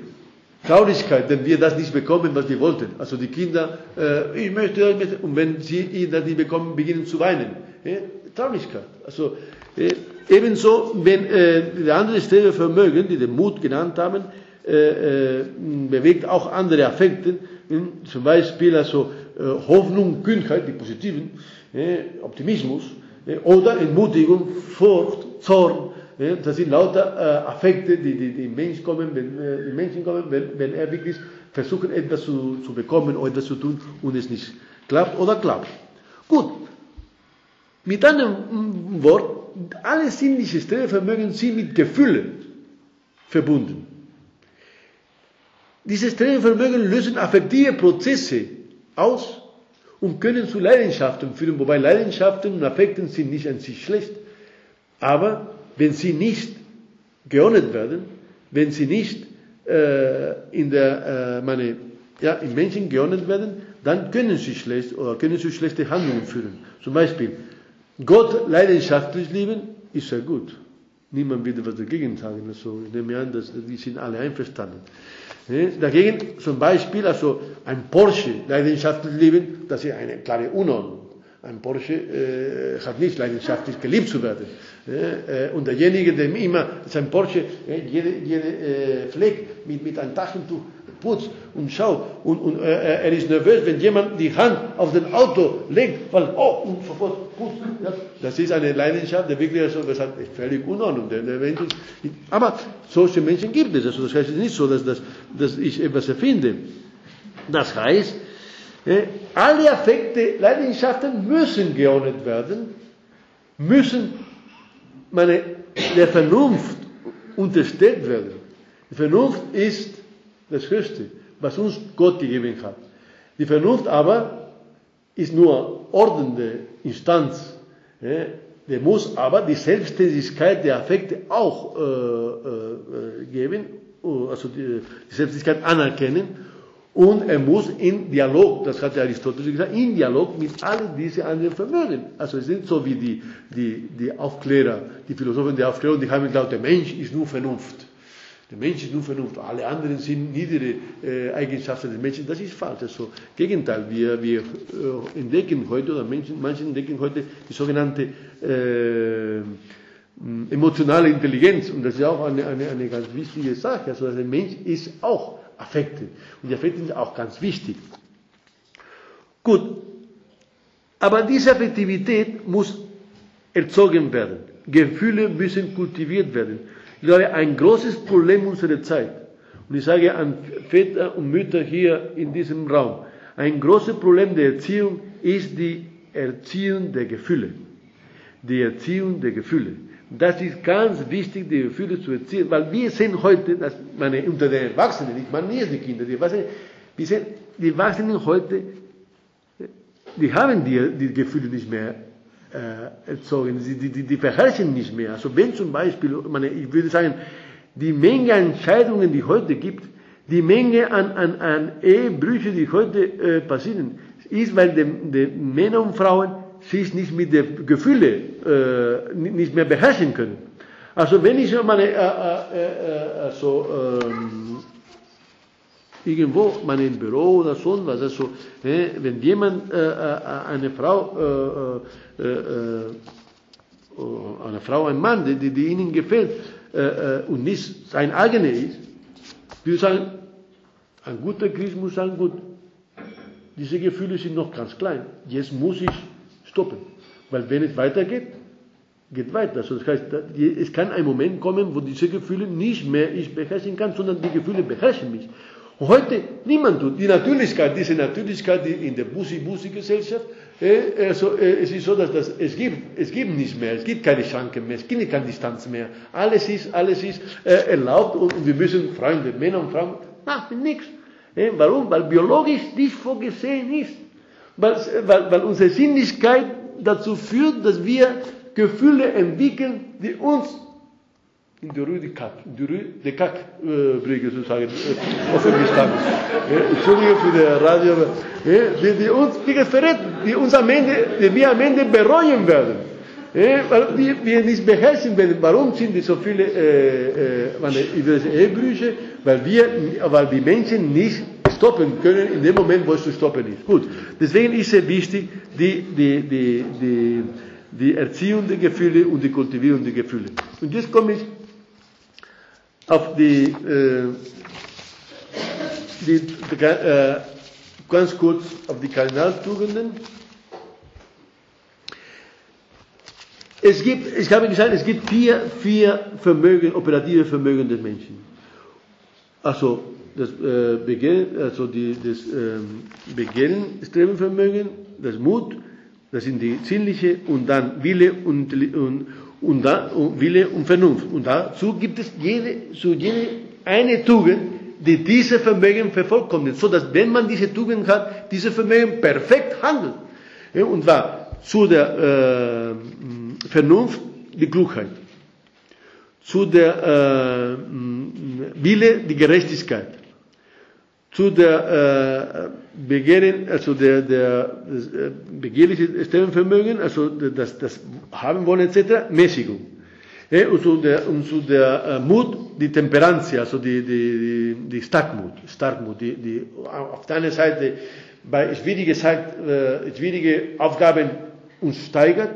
Traurigkeit, wenn wir das nicht bekommen, was wir wollten. Also die Kinder, äh, ich möchte nicht, und wenn sie das nicht bekommen, beginnen zu weinen. Ja? Traurigkeit. Also äh, ebenso, wenn äh, die andere Stelle Vermögen, die den Mut genannt haben, äh, äh, bewegt auch andere Affekte, zum Beispiel also äh, Hoffnung, Kühnheit, die positiven, Optimismus, oder Entmutigung, Furcht, Zorn, das sind lauter Affekte, die, die, die Menschen kommen, wenn, die Menschen kommen, wenn, wenn er wirklich versucht, etwas zu, zu bekommen oder etwas zu tun und es nicht klappt oder klappt. Gut. Mit einem Wort, alle sinnlichen Stellvermögen sind mit Gefühlen verbunden. Diese Vermögen lösen affektive Prozesse aus und können zu Leidenschaften führen, wobei Leidenschaften und Affekten sind nicht an sich schlecht. Aber wenn sie nicht geordnet werden, wenn sie nicht äh, in der, äh, meine, ja, im Menschen geordnet werden, dann können sie schlecht oder können sie schlechte Handlungen führen. Zum Beispiel, Gott leidenschaftlich lieben, ist sehr gut. Niemand wird was dagegen sagen. Also ich nehme an, dass die sind alle einverstanden. Dagegen zum Beispiel, also ein Porsche leidenschaftlich lieben, das ist eine klare Unordnung. Ein Porsche äh, hat nicht leidenschaftlich geliebt zu werden. Äh, und derjenige, der immer sein Porsche, äh, jede, jede äh, Fleck mit, mit einem Taschentuch putzt und schaut und, und äh, er ist nervös, wenn jemand die Hand auf den Auto legt, weil, oh, und sofort. Ja, das ist eine Leidenschaft, der wirklich so gesagt, ist völlig unordnung. Der, der Mensch ist, aber solche Menschen gibt es. Also das heißt nicht so, dass, dass, dass ich etwas erfinde. Das heißt, äh, alle Affekte, Leidenschaften müssen geordnet werden, müssen meine, der Vernunft unterstellt werden. Die Vernunft ist das Höchste, was uns Gott gegeben hat. Die Vernunft aber ist nur ordnende Instanz. Ja, der muss aber die Selbstständigkeit der Affekte auch äh, äh, geben, also die, die Selbstständigkeit anerkennen und er muss in Dialog, das hat der Aristoteles gesagt, in Dialog mit all diesen anderen Vermögen. Also es sind so wie die, die, die Aufklärer, die Philosophen der Aufklärung, die haben gesagt, der Mensch ist nur Vernunft. Der Mensch ist nur Vernunft, alle anderen sind niedere äh, Eigenschaften des Menschen. Das ist falsch. Also, Gegenteil, wir, wir äh, entdecken heute, oder Menschen, manche entdecken heute die sogenannte äh, emotionale Intelligenz. Und das ist auch eine, eine, eine ganz wichtige Sache. Also, der Mensch ist auch Affekte. Und die Affekte sind auch ganz wichtig. Gut. Aber diese Affektivität muss erzogen werden. Gefühle müssen kultiviert werden. Ich glaube, ein großes Problem unserer Zeit, und ich sage an Väter und Mütter hier in diesem Raum, ein großes Problem der Erziehung ist die Erziehung der Gefühle. Die Erziehung der Gefühle. Das ist ganz wichtig, die Gefühle zu erziehen, weil wir sehen heute, dass meine, unter den Erwachsenen, ich meine nicht die Kinder, die Erwachsenen, wir sehen, die Erwachsenen heute, die haben die, die Gefühle nicht mehr äh, erzogen, die, die, die beherrschen nicht mehr. Also wenn zum Beispiel, meine, ich würde sagen, die Menge an Entscheidungen, die heute gibt, die Menge an, an, an Ehebrüche, die heute äh, passieren, ist, weil die, die Männer und Frauen sich nicht mit den Gefühlen äh, nicht mehr beherrschen können. Also wenn ich meine, äh, äh, äh, also, ähm, irgendwo, meine im Büro oder sonst was, also, äh, wenn jemand, äh, eine Frau, äh, äh, eine Frau, ein Mann, die, die ihnen gefällt äh, und nicht sein eigener ist, wir sagen, ein guter Christ muss sagen, gut, diese Gefühle sind noch ganz klein, jetzt muss ich stoppen. Weil wenn es weitergeht, geht weiter. Also das heißt, es kann ein Moment kommen, wo diese Gefühle nicht mehr ich beherrschen kann, sondern die Gefühle beherrschen mich. Und heute niemand tut. Die Natürlichkeit, diese Natürlichkeit in der Busi-Busi-Gesellschaft, äh, also, äh, es ist so, dass das, es gibt, es gibt nicht mehr, es gibt keine Schranken mehr, es gibt keine Distanz mehr. Alles ist, alles ist äh, erlaubt und, und, wir müssen Freunde, Männer und Frauen, na, nichts. Äh, warum? Weil biologisch nicht vorgesehen ist weil, weil, weil unsere Sinnlichkeit dazu führt, dass wir Gefühle entwickeln, die uns in der Rue de Cac äh, Brücke sozusagen äh, offen gestanden. Äh, Entschuldigung für das Radio, die, die uns, wie gesagt, die uns am Ende, die wir am Ende bereuen werden. Weil wir, wir nicht beherrschen werden. Warum sind die so viele äh, äh, das Ehebrüche? Weil wir, weil die Menschen nicht stoppen können in dem Moment, wo es zu stoppen ist. Gut, deswegen ist es wichtig, die, die, die, die, die Erziehung der Gefühle und die Kultivierung der Gefühle. Und jetzt komme ich auf die, äh, die äh, ganz kurz auf die Kardinaltugenden. Es gibt, ich habe gesagt, es gibt vier, vier Vermögen, operative Vermögen des Menschen. Also das äh, Begehren, also die, das ähm, Begehren, Strebenvermögen, das Mut, das sind die sinnliche und dann Wille und, und, und, da, und Wille und Vernunft. Und dazu gibt es jede, so jede eine Tugend, die diese Vermögen vervollkommnet, so dass wenn man diese Tugend hat, diese Vermögen perfekt handelt. Ja, und zwar zu der äh, Vernunft die Klugheit, zu der äh, Wille die Gerechtigkeit, zu der äh, Begehren, also der, der äh, begehrliche Stellenvermögen, also das, das haben wollen etc., Mäßigung. Ja, und zu der, und zu der äh, Mut, die Temperanz, also die, die, die, die Starkmut, Starkmut, die, die auf der einen Seite bei schwierigen, äh, schwierige Aufgaben uns steigert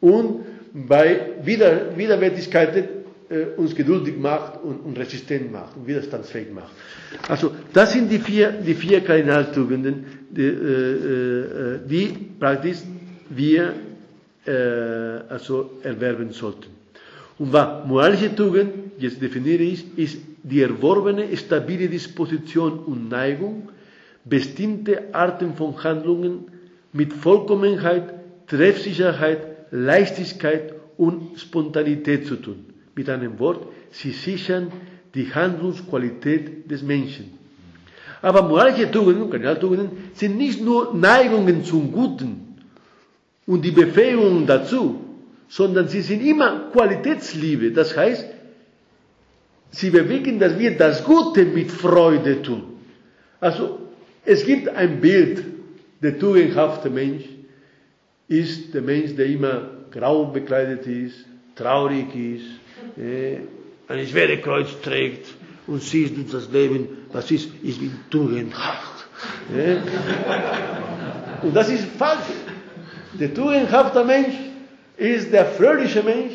und bei Wider, Widerwärtigkeiten äh, uns geduldig macht und, und resistent macht und widerstandsfähig macht. Also das sind die vier, die vier Kardinaltugenden, die, äh, äh, die praktisch wir äh, also erwerben sollten. Und was moralische Tugend, jetzt definiere ich, ist die erworbene stabile Disposition und Neigung, bestimmte Arten von Handlungen mit Vollkommenheit, Treffsicherheit, Leichtigkeit und Spontanität zu tun. Mit einem Wort, sie sichern die Handlungsqualität des Menschen. Aber moralische Tugenden, Kardinaltugenden, sind nicht nur Neigungen zum Guten und die Befähigung dazu, sondern sie sind immer Qualitätsliebe. Das heißt, sie bewegen, dass wir das Gute mit Freude tun. Also, es gibt ein Bild, der tugendhafte Mensch ist der Mensch, der immer grau bekleidet ist, traurig ist, äh, ein schweres Kreuz trägt und siehst du das Leben, was ist, ich bin tugendhaft. Äh. Und das ist falsch. Der tugendhafte Mensch ist der fröhliche Mensch,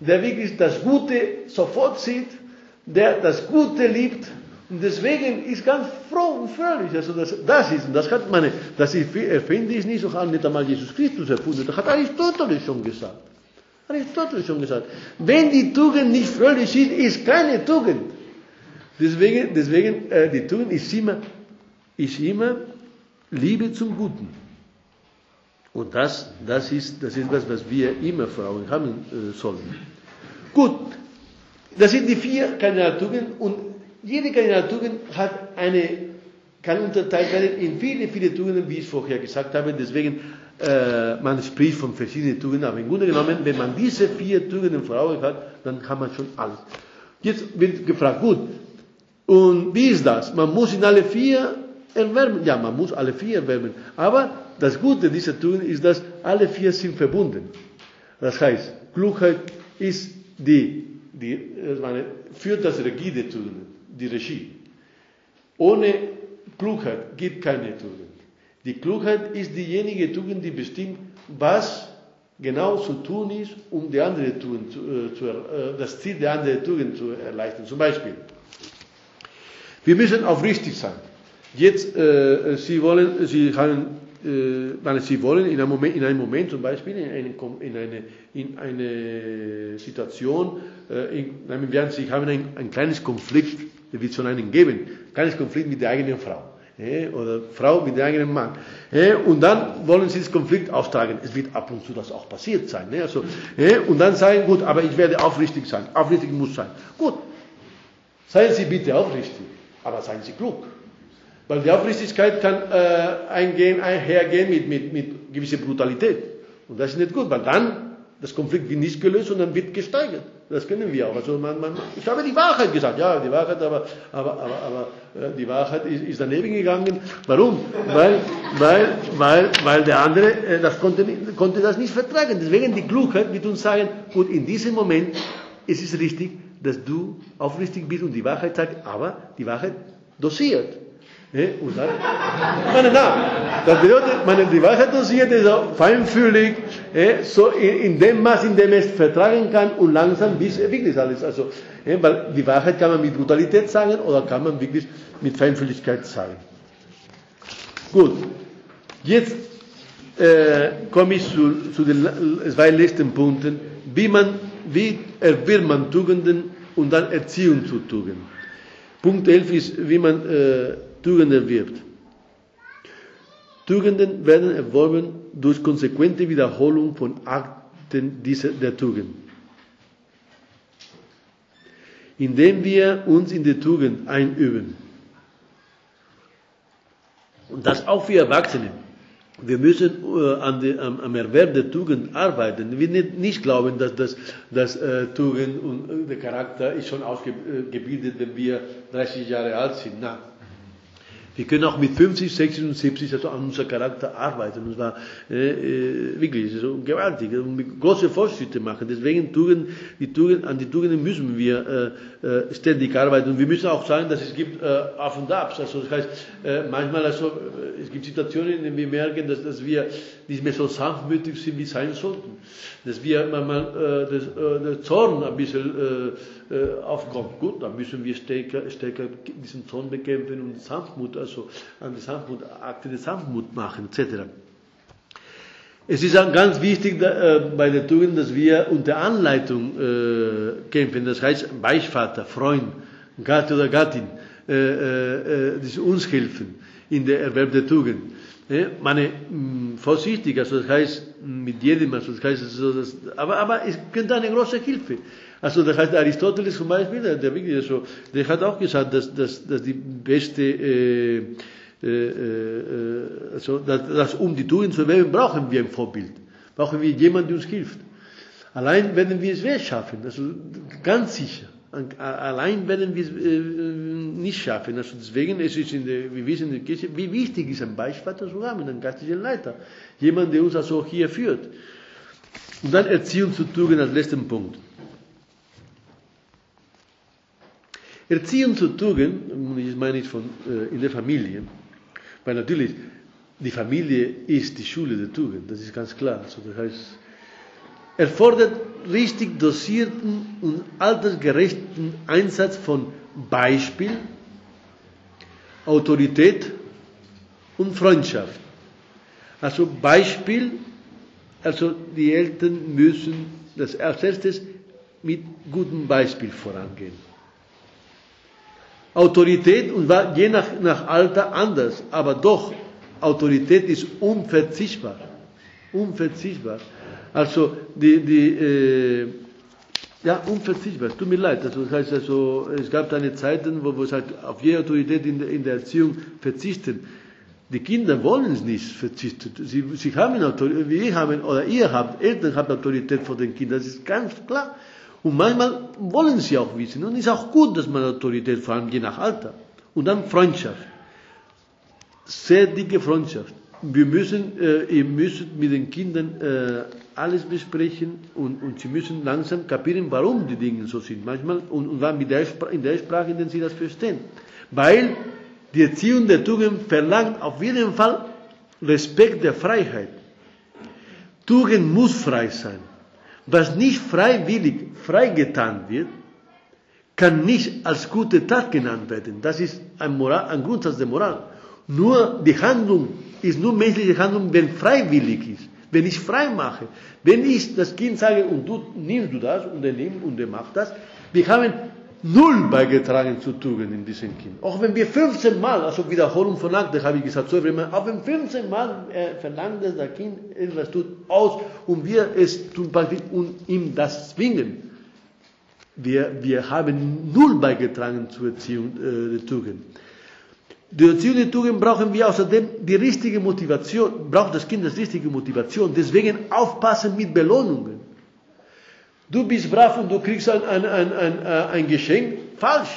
der wirklich das Gute sofort sieht, der das Gute liebt und deswegen ist ganz froh und fröhlich. Also das, das ist, und das hat meine, das erfinde ich nicht, so hat nicht einmal Jesus Christus erfunden, das hat Aristoteles schon gesagt. Aristoteles schon gesagt. Wenn die Tugend nicht fröhlich ist, ist keine Tugend. Deswegen, deswegen äh, die Tugend ist immer, ist immer Liebe zum Guten. Und das, das, ist, das ist was, was wir immer vor Augen haben äh, sollen. Gut, das sind die vier Kardinaltugenden und jede Kardinaltugend hat eine, kann unterteilt werden in viele, viele Tugenden, wie ich vorher gesagt habe. Deswegen, äh, man spricht von verschiedenen Tugenden, aber im Grunde genommen, wenn man diese vier Tugenden vor Augen hat, dann kann man schon alles. Jetzt wird gefragt, gut, und wie ist das? Man muss in alle vier erwärmen. Ja, man muss alle vier erwärmen. Aber das Gute dieser Tugend ist, dass alle vier sind verbunden. Das heißt, Klugheit ist die, die meine, führt das Regie der Tugenden die Regie. Ohne Klugheit gibt keine Tugend. Die Klugheit ist diejenige Tugend, die bestimmt, was genau zu tun ist, um die andere Tugend zu, äh, zu, äh, das Ziel der anderen Tugend zu erleichtern. Zum Beispiel, wir müssen aufrichtig sein. Jetzt, äh, Sie wollen, Sie haben äh, Sie wollen in einem Moment, in einem Moment zum Beispiel, in eine, in eine, in eine Situation, äh, in, Sie haben ein, ein kleines Konflikt wird schon einen geben. Keines Konflikt mit der eigenen Frau. Oder Frau mit dem eigenen Mann. Und dann wollen sie das Konflikt austragen. Es wird ab und zu das auch passiert sein. Also, und dann sagen, gut, aber ich werde aufrichtig sein. Aufrichtig muss sein. Gut. Seien Sie bitte aufrichtig. Aber seien Sie klug. Weil die Aufrichtigkeit kann äh, eingehen, einhergehen mit, mit, mit gewisser Brutalität. Und das ist nicht gut, weil dann das Konflikt wird nicht gelöst, sondern wird gesteigert. Das kennen wir auch. Also man, man, ich habe die Wahrheit gesagt, ja, die Wahrheit, aber, aber, aber, aber äh, die Wahrheit ist, ist daneben gegangen. Warum? Weil, weil, weil, weil der andere äh, das konnte, konnte das nicht vertragen. Deswegen die Klugheit wird uns sagen, gut, in diesem Moment ist es richtig, dass du aufrichtig bist und die Wahrheit sagst, aber die Wahrheit dosiert. Eh? Und dann, meine, na, das bedeutet, meine, die Wahrheit dosiert ist feinfühlig, eh? so in, in, dem Maß, in dem es vertragen kann und langsam bis wirklich alles. Also, eh? weil die Wahrheit kann man mit Brutalität sagen oder kann man wirklich mit Feinfühligkeit sagen. Gut, jetzt äh, komme ich zu, zu den zwei letzten Punkten, wie man, wie erwirbt man Tugenden und dann Erziehung zu Tugenden. Punkt 11 ist, wie man äh, Tugenden erwirbt. Tugenden werden erworben durch konsequente Wiederholung von Akten dieser, der Tugend. Indem wir uns in der Tugend einüben. Und das auch für Erwachsene. Wir müssen äh, an die, am, am, Erwerb der Tugend arbeiten. Wir nicht, nicht glauben, dass das dass, äh, Tugend und äh, der Charakter ist schon ausgebildet, wenn wir 30 Jahre alt sind. Nein. Wir können auch mit 50, 60 und 70 also an unserem Charakter arbeiten. Und zwar äh, äh wirklich so gewaltig und große Fortschritte machen. Deswegen Tugend, die Tugend, an die Tugenden müssen wir äh, äh, ständig arbeiten. Und wir müssen auch sagen, dass es gibt äh, Auf und Abs. Also das heißt, äh, manchmal also, äh, es gibt Situationen, in denen wir merken, dass, dass wir nicht mehr so sanftmütig sind, wie sein sollten. Dass wir manchmal äh, das, äh, der Zorn ein bisschen äh, äh, aufkommt. Gut, dann müssen wir stärker, stärker diesen Zorn bekämpfen und Sanftmut, also an die Sanftmut, Akte der Sanftmut machen, etc. Es ist auch ganz wichtig äh, bei der Tugend, dass wir unter Anleitung äh, kämpfen. Das heißt, Beichtvater, Freund, Gatte oder Gattin, äh, äh, äh die uns helfen in der Erwerb der Tugend. Ja, meine, mm, vorsichtig, also das heißt mit jedem, also das heißt, also das, aber, aber es könnte eine große Hilfe. Also das heißt, Aristoteles zum Beispiel, der, der, wirklich so, der hat auch gesagt, dass, dass, dass die beste äh, äh, äh, also, dass, dass, um die Tugend zu erwerben, brauchen wir ein Vorbild. Brauchen wir jemanden, der uns hilft. Allein werden wir es nicht schaffen, also ganz sicher. Allein werden wir es äh, nicht schaffen. Also deswegen ist es in der, wir wissen in der Kirche, wie wichtig ist ein Beispielvater zu haben, einen geistlichen Leiter. Jemand, der uns also hier führt. Und dann Erziehung zu Tugend als letzten Punkt. Erziehung zu Tugend, ich meine ich von, äh, in der Familie, weil natürlich, die Familie ist die Schule der Tugend, das ist ganz klar. Also das heißt, erfordert richtig dosierten und altersgerechten Einsatz von Beispiel, Autorität und Freundschaft. Also Beispiel, also die Eltern müssen das als erstes mit gutem Beispiel vorangehen. Autorität und war je nach, nach Alter anders, aber doch, Autorität ist unverzichtbar. Unverzichtbar. Also, die, die, äh, ja, unverzichtbar. Tut mir leid. Also, das heißt also, es gab eine Zeiten, wo, wo es halt auf jede Autorität in der, in der Erziehung verzichten. Die Kinder wollen es nicht verzichten. Sie, sie haben Autorität, wir haben, oder ihr habt, Eltern haben Autorität vor den Kindern. Das ist ganz klar. Und manchmal wollen sie auch wissen. Und es ist auch gut, dass man Autorität, vor allem je nach Alter. Und dann Freundschaft. Sehr dicke Freundschaft. Wir müssen, äh, ihr müsst mit den Kindern äh, alles besprechen und, und sie müssen langsam kapieren, warum die Dinge so sind. Manchmal, und, und mit der, in der Sprache, in der sie das verstehen. Weil die Erziehung der Tugend verlangt auf jeden Fall Respekt der Freiheit. Tugend muss frei sein. Was nicht freiwillig freigetan wird, kann nicht als gute Tat genannt werden. Das ist ein, Moral, ein Grundsatz der Moral. Nur die Handlung ist nur menschliche Handlung, wenn freiwillig ist. Wenn ich frei mache. Wenn ich das Kind sage, und du nimmst du das, und er nimmt und er macht das. Wir haben null beigetragen zu Tugend in diesem Kind. Auch wenn wir 15 Mal, also Wiederholung von Akte, habe ich gesagt, so auch wenn 15 Mal äh, verlangt, dass das Kind etwas tut, aus, und wir es tun und ihm das zwingen. Wir, wir haben null beigetragen zur Erziehung äh, der Tugend. Die Erziehung der Tugend brauchen wir außerdem die richtige Motivation, braucht das Kind das richtige Motivation. Deswegen aufpassen mit Belohnungen. du bist brav und du kriegst ein, ein, ein, ein, ein Geschenk. Falsch.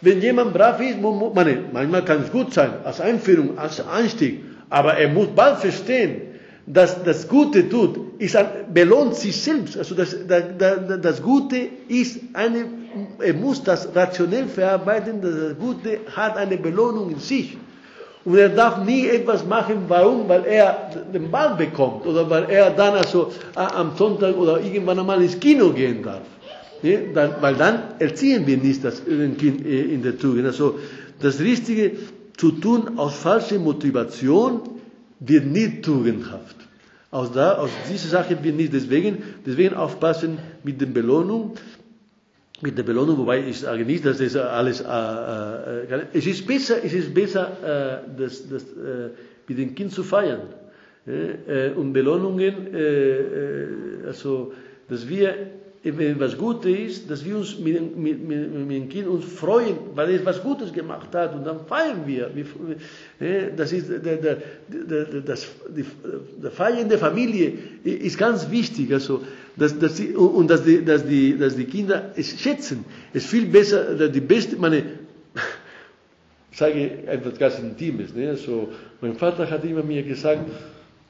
Wenn jemand brav ist, manchmal kann es gut sein, als Einführung, als Einstieg, aber er muss bald verstehen, dass das Gute tut, ist belohnt sich selbst. Also das, das, das Gute ist eine, er muss das rationell verarbeiten, das Gute hat eine Belohnung in sich. Und er darf nie etwas machen, warum? Weil er den Ball bekommt oder weil er dann also am Sonntag oder irgendwann einmal ins Kino gehen darf. Dann, weil dann erziehen wir nicht das Kind äh, in der Tugend. Also das Richtige zu tun aus falscher Motivation wird nicht tugendhaft. Aus, da, aus dieser Sache wird nicht. Deswegen, deswegen aufpassen mit der Belohnung. Mit der Belohnung, wobei ich sage nicht, dass das alles, äh, äh, es ist besser, es ist besser, äh, das, das, äh, mit dem Kind zu feiern. Äh, und Belohnungen, äh, also, dass wir wenn was Gutes ist, dass wir uns mit, mit, mit, mit dem Kind uns freuen, weil er was Gutes gemacht hat und dann feiern wir. Das ist der, der, der, das, die, der Feiern der Familie ist ganz wichtig, also, dass, dass die, und dass die, dass, die, dass die Kinder es schätzen. Es ist viel besser, die beste, meine, ich sage etwas ganz Intimes, ne? also, mein Vater hat immer mir gesagt,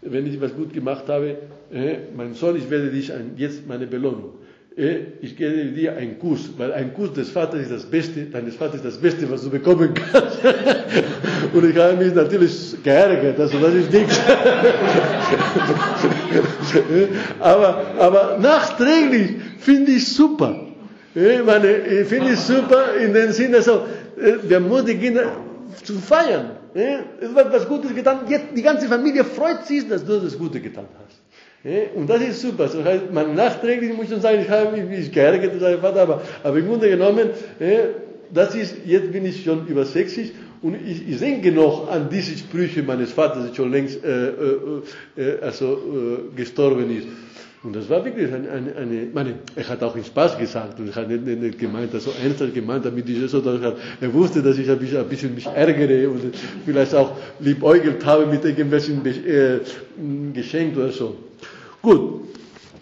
wenn ich was gut gemacht habe, äh, mein Sohn, ich werde dich jetzt meine Belohnung. Äh, ich gebe dir einen Kuss, weil ein Kuss des Vaters ist das Beste, deines Vaters ist das Beste, was du bekommen kannst. Und ich habe mich natürlich geärgert, also das ist nichts. aber, aber nachträglich finde ich super. Ich meine, ich finde es super in dem Sinne, so, äh, wir die Kinder zu feiern. Es wird was Gutes getan. Jetzt, die ganze Familie freut sich, dass du das Gute getan hast. Und das ist super. So heißt, man nachträglich muss schon sagen, ich habe mich geärgert, aber, aber im Grunde genommen, das ist, jetzt bin ich schon über 60 und ich, ich denke noch an diese Sprüche meines Vaters, der schon längst äh, äh, äh, also, äh, gestorben ist. Und das war wirklich eine, eine, eine meine, er hat auch in Spaß gesagt und er hat nicht, nicht, nicht gemeint, also ernsthaft gemeint, damit ich so, dass er wusste, dass ich ein bisschen, ein bisschen mich ärgere und vielleicht auch liebäugelt habe mit irgendwelchen äh, Geschenk oder so. Gut,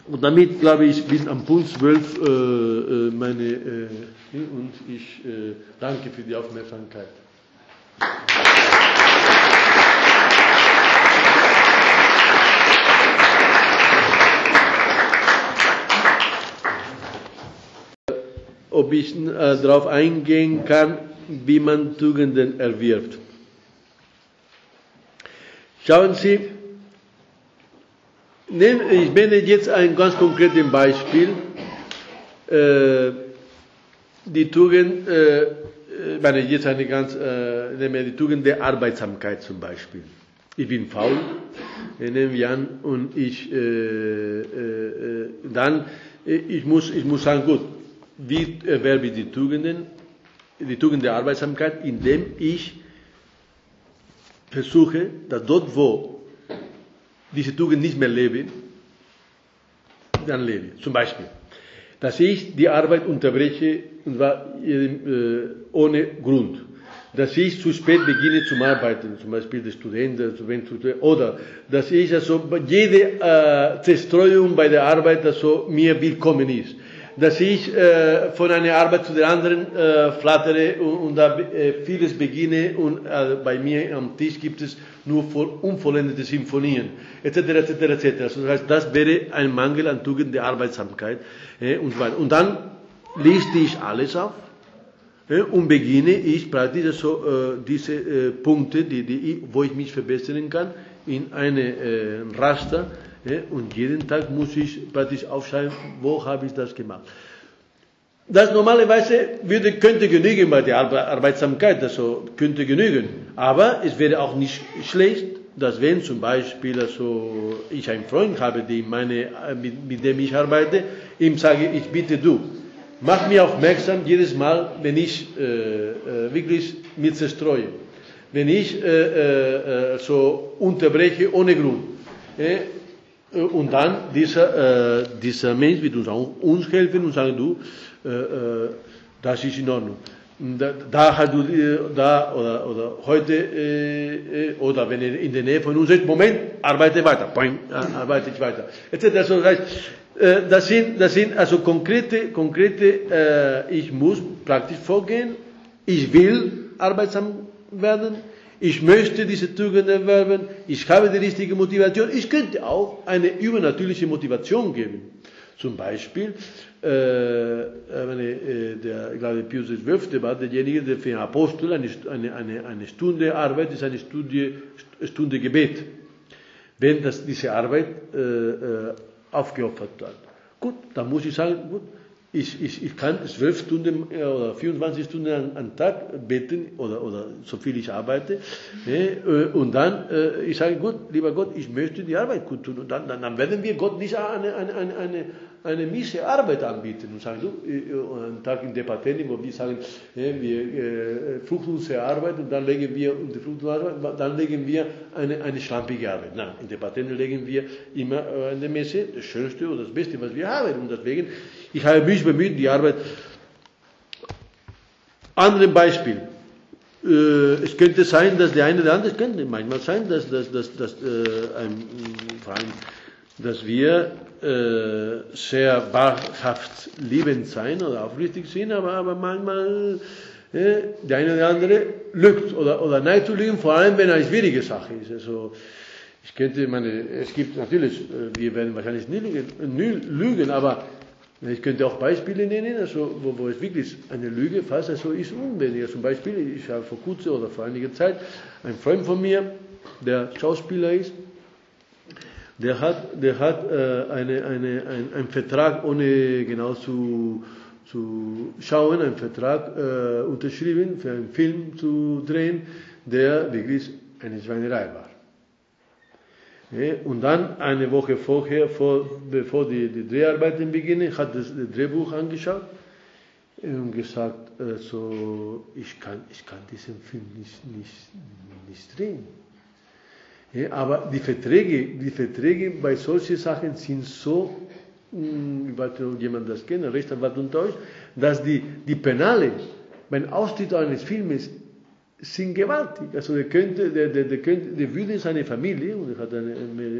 und damit glaube ich bis am Punkt 12 äh, äh, meine äh, und ich äh, danke für die Aufmerksamkeit. Ob ich äh, darauf eingehen kann, wie man Tugenden erwirbt. Schauen Sie, ich nenne jetzt ein ganz konkretes Beispiel. Äh, die Tugend, äh, ich meine jetzt eine ganz, äh, nehme die Tugend der Arbeitsamkeit zum Beispiel. Ich bin faul, nehmen wir an, und ich, äh, äh, dann, ich muss, ich muss sagen, gut, wie erwerbe ich die Tugenden? Die Tugend der Arbeitsamkeit, indem ich versuche, dass dort, wo diese Tugend nicht mehr lebe, dann lebe. Zum Beispiel, dass ich die Arbeit unterbreche und zwar äh, ohne Grund. Dass ich zu spät beginne zum Arbeiten, zum Beispiel der Student, oder dass ich also jede äh, Zerstreuung bei der Arbeit also mir willkommen ist dass ich äh, von einer Arbeit zu der anderen äh, flattere und, und da äh, vieles beginne und äh, bei mir am Tisch gibt es nur unvollendete Symphonien, etc., etc., etc. Also das heißt, das wäre ein Mangel an Tugend der Arbeitsamkeit äh, und so weiter. Und dann liste ich alles auf äh, und beginne ich praktisch so äh, diese Punkte, die, die, wo ich mich verbessern kann, in eine Raster und jeden Tag muss ich praktisch aufschreiben, wo habe ich das gemacht. Das normalerweise würde, könnte genügen bei der Arbeitsamkeit, also könnte genügen. Aber es wäre auch nicht schlecht, dass wenn zum Beispiel also ich einen Freund habe, die meine, mit, mit dem ich arbeite, ihm sage, ich bitte du, mach mir aufmerksam jedes Mal, wenn ich äh, äh, wirklich mir zerstreue, wenn ich äh, äh, so unterbreche ohne Grund. Äh, und dann dieser, äh, dieser Mensch wird uns auch uns helfen und sagen, du, äh, das ist in Ordnung. da, da hat du da oder, oder heute äh, oder wenn er in der Nähe von uns ist, Moment, arbeite weiter, Poing, arbeite ich weiter. Etc. Also, äh, das sind, das sind also konkrete, konkrete, äh, ich muss praktisch vorgehen, ich will arbeitsam werden, ich möchte diese Tugend erwerben, ich habe die richtige Motivation, ich könnte auch eine übernatürliche Motivation geben. Zum Beispiel, äh, meine, äh, der, ich glaube, Pius XII. war derjenige, der für einen Apostel eine, eine, eine, Stunde Arbeit ist eine Studie, Stunde Gebet. Wenn das, diese Arbeit äh, äh, aufgeopfert hat. Gut, dann muss ich sagen, gut, ich, ich, ich kann zwölf Stunden äh, oder 24 Stunden am, Tag beten oder, oder so viel ich arbeite. Ne, und dann, äh, ich sage, gut, lieber Gott, ich möchte die Arbeit gut tun. Und dann, dann, dann werden wir Gott nicht eine, eine, eine, eine eine miese Arbeit anbieten und sagen, du, einen Tag in Departeni, wo wir sagen, wir äh, fruchtlose Arbeit und dann legen wir, und die fruchtlose Arbeit, dann legen wir eine, eine schlampige Arbeit. Nein, in Departeni legen wir immer eine Messe, das Schönste oder das Beste, was wir haben. Und deswegen, ich habe mich bemüht, die Arbeit. Anderes Beispiel. Äh, es könnte sein, dass der eine oder andere, es könnte manchmal sein, dass, dass, dass, dass äh, ein Verein, dass wir äh, sehr wahrhaft liebend sein oder aufrichtig sind, aber, aber manchmal äh, der eine oder andere lügt oder, oder nein zu lügen, vor allem wenn eine schwierige Sache ist. Also, ich könnte meine, es gibt natürlich, äh, wir werden wahrscheinlich nie lügen, aber ich könnte auch Beispiele nennen, also wo, wo es wirklich eine Lüge fast so ist unbedingt. Zum Beispiel, ich habe vor kurzem oder vor einiger Zeit einen Freund von mir, der Schauspieler ist, der hat, der hat äh, eine, eine, ein, einen Vertrag, ohne genau zu, zu schauen, einen Vertrag äh, unterschrieben, für einen Film zu drehen, der wirklich eine Schweinerei war. Ja, und dann eine Woche vorher, vor, bevor die, die Dreharbeiten beginnen, hat das, das Drehbuch angeschaut und gesagt, also, ich, kann, ich kann diesen Film nicht, nicht, nicht drehen. Ja, aber die Verträge, die Verträge bei solchen Sachen sind so, hm, ich weiß nicht, ob jemand das kennt, Rechtsanwalt unter euch, dass die, die Penale beim Austritt eines Filmes sind gewaltig. Also der könnte, der, der, der, könnte, der würde seine Familie, und er hat eine,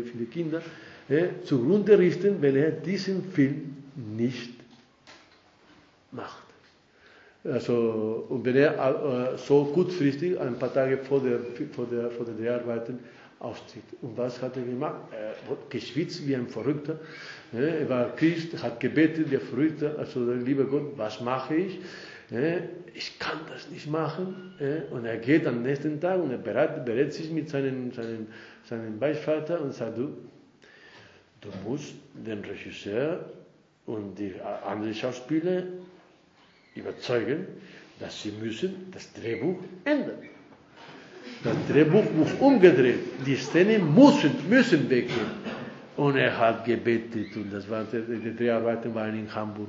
viele Kinder, ja, zugrunde richten, wenn er diesen Film nicht macht. Also, und wenn er äh, so kurzfristig, ein paar Tage vor der, vor der, vor der Dreharbeiten, austritt. Und was hat er gemacht? Er hat geschwitzt wie ein Verrückter. Er war Christ, hat gebetet, der Verrückte, also lieber Gott, was mache ich? Ich kann das nicht machen. Und er geht am nächsten Tag und er berät, berät sich mit seinem, seinem, seinem Beisvater und sagt, du, du musst den Regisseur und die anderen Schauspieler überzeugen, dass sie müssen das Drehbuch ändern. Das Drehbuch muss umgedreht. Die Szene müssen, müssen weggehen. Und er hat gebetet, und das war, die Dreharbeiten waren in Hamburg.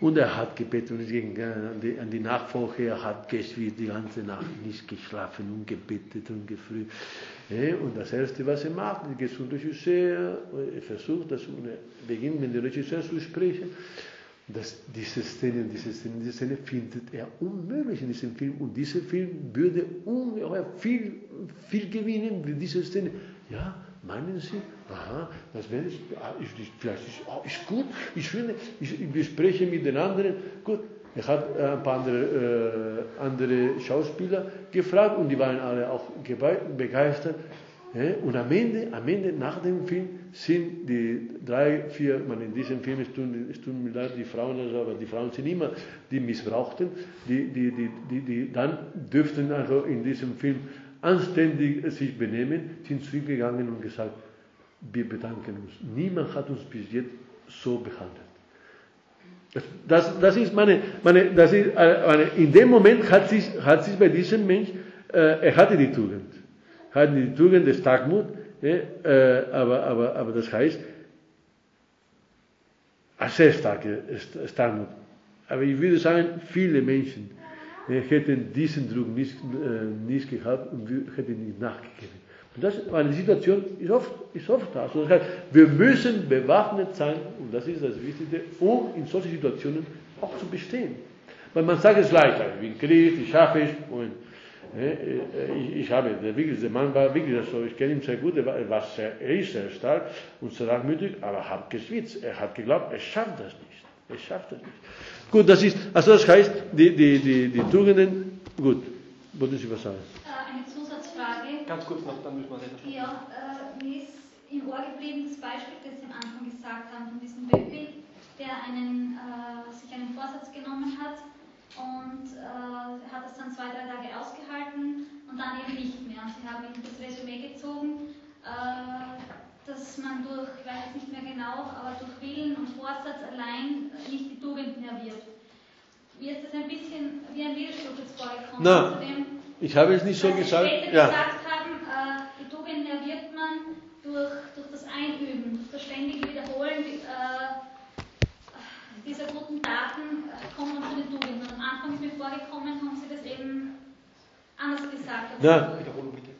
Und er hat gebetet und es ging an die, an die Nacht vorher, er hat geschwitzt die ganze Nacht nicht geschlafen und gebetet und gefrüht. Und das Erste, was er macht, er geht zum Regisseur, er versucht, das, er beginnt mit dem Regisseur zu sprechen dass diese Szene, diese Szene, diese Szene findet er unmöglich in diesem Film. Und dieser Film würde ungeheuer viel, viel gewinnen mit dieser Szene. Ja, meinen Sie? Aha, das wäre ah, ist, vielleicht ist, oh, ist gut. Ich finde, ich, ich bespreche mit den anderen. Gut, er hat äh, ein paar andere, äh, andere Schauspieler gefragt und die waren alle auch begeistert. Und am Ende, am Ende, nach dem Film, sind die drei, vier, man in diesem Film ist tun mir leid, die Frauen, also, aber die Frauen sind immer die Missbrauchten, die, die, die, die, die dann dürften also in diesem Film anständig sich benehmen, sind zurückgegangen und gesagt, wir bedanken uns. Niemand hat uns bis jetzt so behandelt. Das, das ist meine, meine, das ist, äh, meine, in dem Moment hat sich, hat sich bei diesem Mensch, äh, er hatte die Tugend, hatte die Tugend des Tagmut, äh, aber, aber, aber das heißt, sehr starke Starmut. Aber ich würde sagen, viele Menschen äh, hätten diesen Druck nicht, äh, nicht gehabt und hätten nicht nachgegeben. Und das, eine Situation ist oft, ist oft da. Also das heißt, wir müssen bewaffnet sein, und das ist das Wichtigste, um in solchen Situationen auch zu bestehen. Weil man sagt es gleich, ich bin Christ, ich schaffe es. Und, ich, ich habe, der, wirklich, der Mann war wirklich so, ich kenne ihn sehr gut, er war, er war sehr, er ist sehr stark und sehr langmütig, aber hat geschwitzt. Er hat geglaubt, er schafft das nicht. Er schafft das nicht. Gut, das ist, also das heißt, die, die, die, die Tugenden, gut, wollten Sie was sagen? Äh, eine Zusatzfrage. Ganz kurz noch, dann müssen wir reden. Ja, äh, mir ist im Ohr geblieben das Beispiel, das Sie am Anfang gesagt haben, von diesem Peppi, der einen, äh, sich einen Vorsatz genommen hat und äh, hat es dann zwei, drei Tage ausgehalten und dann eben nicht mehr. Und Sie haben eben das Resümee gezogen, äh, dass man durch, ich weiß jetzt nicht mehr genau, aber durch Willen und Vorsatz allein nicht die Tugenden erwirbt. Mir ist das ein bisschen wie ein Widerspruch jetzt vorgekommen. Na, zu dem, Ich habe es nicht so gesagt. später Ja. gesagt haben, äh, die Tugenden erwirbt man durch, durch das Einüben, durch das ständige Wiederholen äh, dieser guten Taten äh, man zu den Tugenden. Am Anfang ist mir vorgekommen, haben Sie das eben anders gesagt. Na, Wiederholung bitte.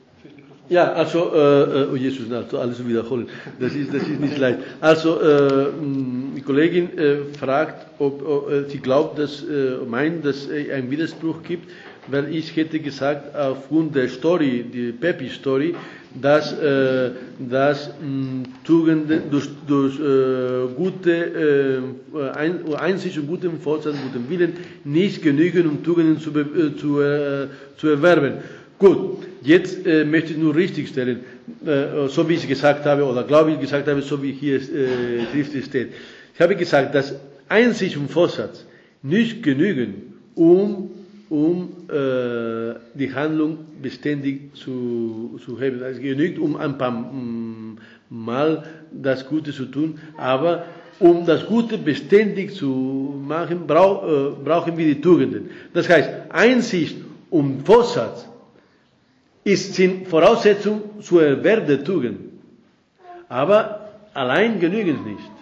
Ja, also, äh, äh, oh Jesus, na, so alles wiederholen. Das ist, das ist nicht leicht. Also, äh, mh, die Kollegin äh, fragt, ob, ob äh, sie glaubt, dass, äh, meint, dass es einen Widerspruch gibt, weil ich hätte gesagt, aufgrund der Story, die Pepi-Story, dass, äh, dass mh, Tugenden durch, durch äh, gute äh, Ein Einsicht und guten Vorsatz, guten Willen nicht genügen, um Tugenden zu, äh, zu, äh, zu erwerben. Gut, jetzt äh, möchte ich nur richtigstellen, äh, so wie ich gesagt habe, oder glaube ich gesagt habe, so wie hier äh, schriftlich steht. Ich habe gesagt, dass Einsicht und Vorsatz nicht genügen, um, um äh, die Handlung beständig zu, zu haben. Es genügt, um ein paar mm, Mal das Gute zu tun, aber um das Gute beständig zu machen, brau, äh, brauchen wir die Tugenden. Das heißt, Einsicht und Vorsatz ist, sind Voraussetzung zur Erwerb der Tugend. Aber allein genügen es nicht.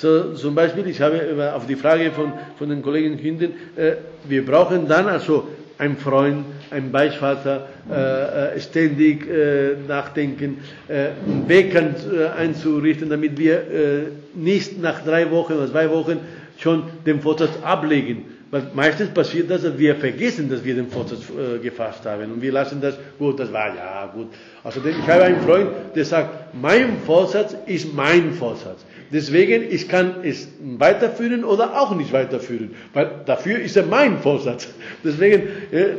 So, zum Beispiel, ich habe auf die Frage von, von den Kollegen hinten, äh, wir brauchen dann also einen Freund, einen Beisvater, äh, äh, ständig äh, nachdenken, äh, einen Weckern äh, einzurichten, damit wir äh, nicht nach drei Wochen oder zwei Wochen schon den Vorsatz ablegen. Weil meistens passiert das, dass wir vergessen, dass wir den Vorsatz gefasst haben. Und wir lassen das, gut, das war ja gut. Also ich habe einen Freund, der sagt, mein Vorsatz ist mein Vorsatz. Deswegen, ich kann es weiterführen oder auch nicht weiterführen. Weil dafür ist er mein Vorsatz. Deswegen,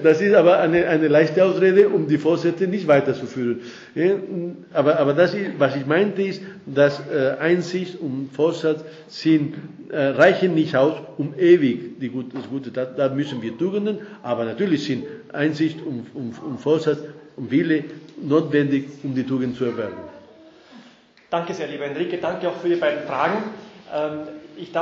das ist aber eine, eine leichte Ausrede, um die Vorsätze nicht weiterzuführen. Ja, aber, aber das ist, was ich meinte ist, dass äh, Einsicht und Vorsatz sind, äh, reichen nicht aus, um ewig die gute, das Gute, da, da müssen wir Tugenden, aber natürlich sind Einsicht und, und, und Vorsatz und Wille notwendig, um die Tugend zu erwerben. Danke sehr, lieber Enrique. Danke auch für die beiden Fragen. Ähm, ich darf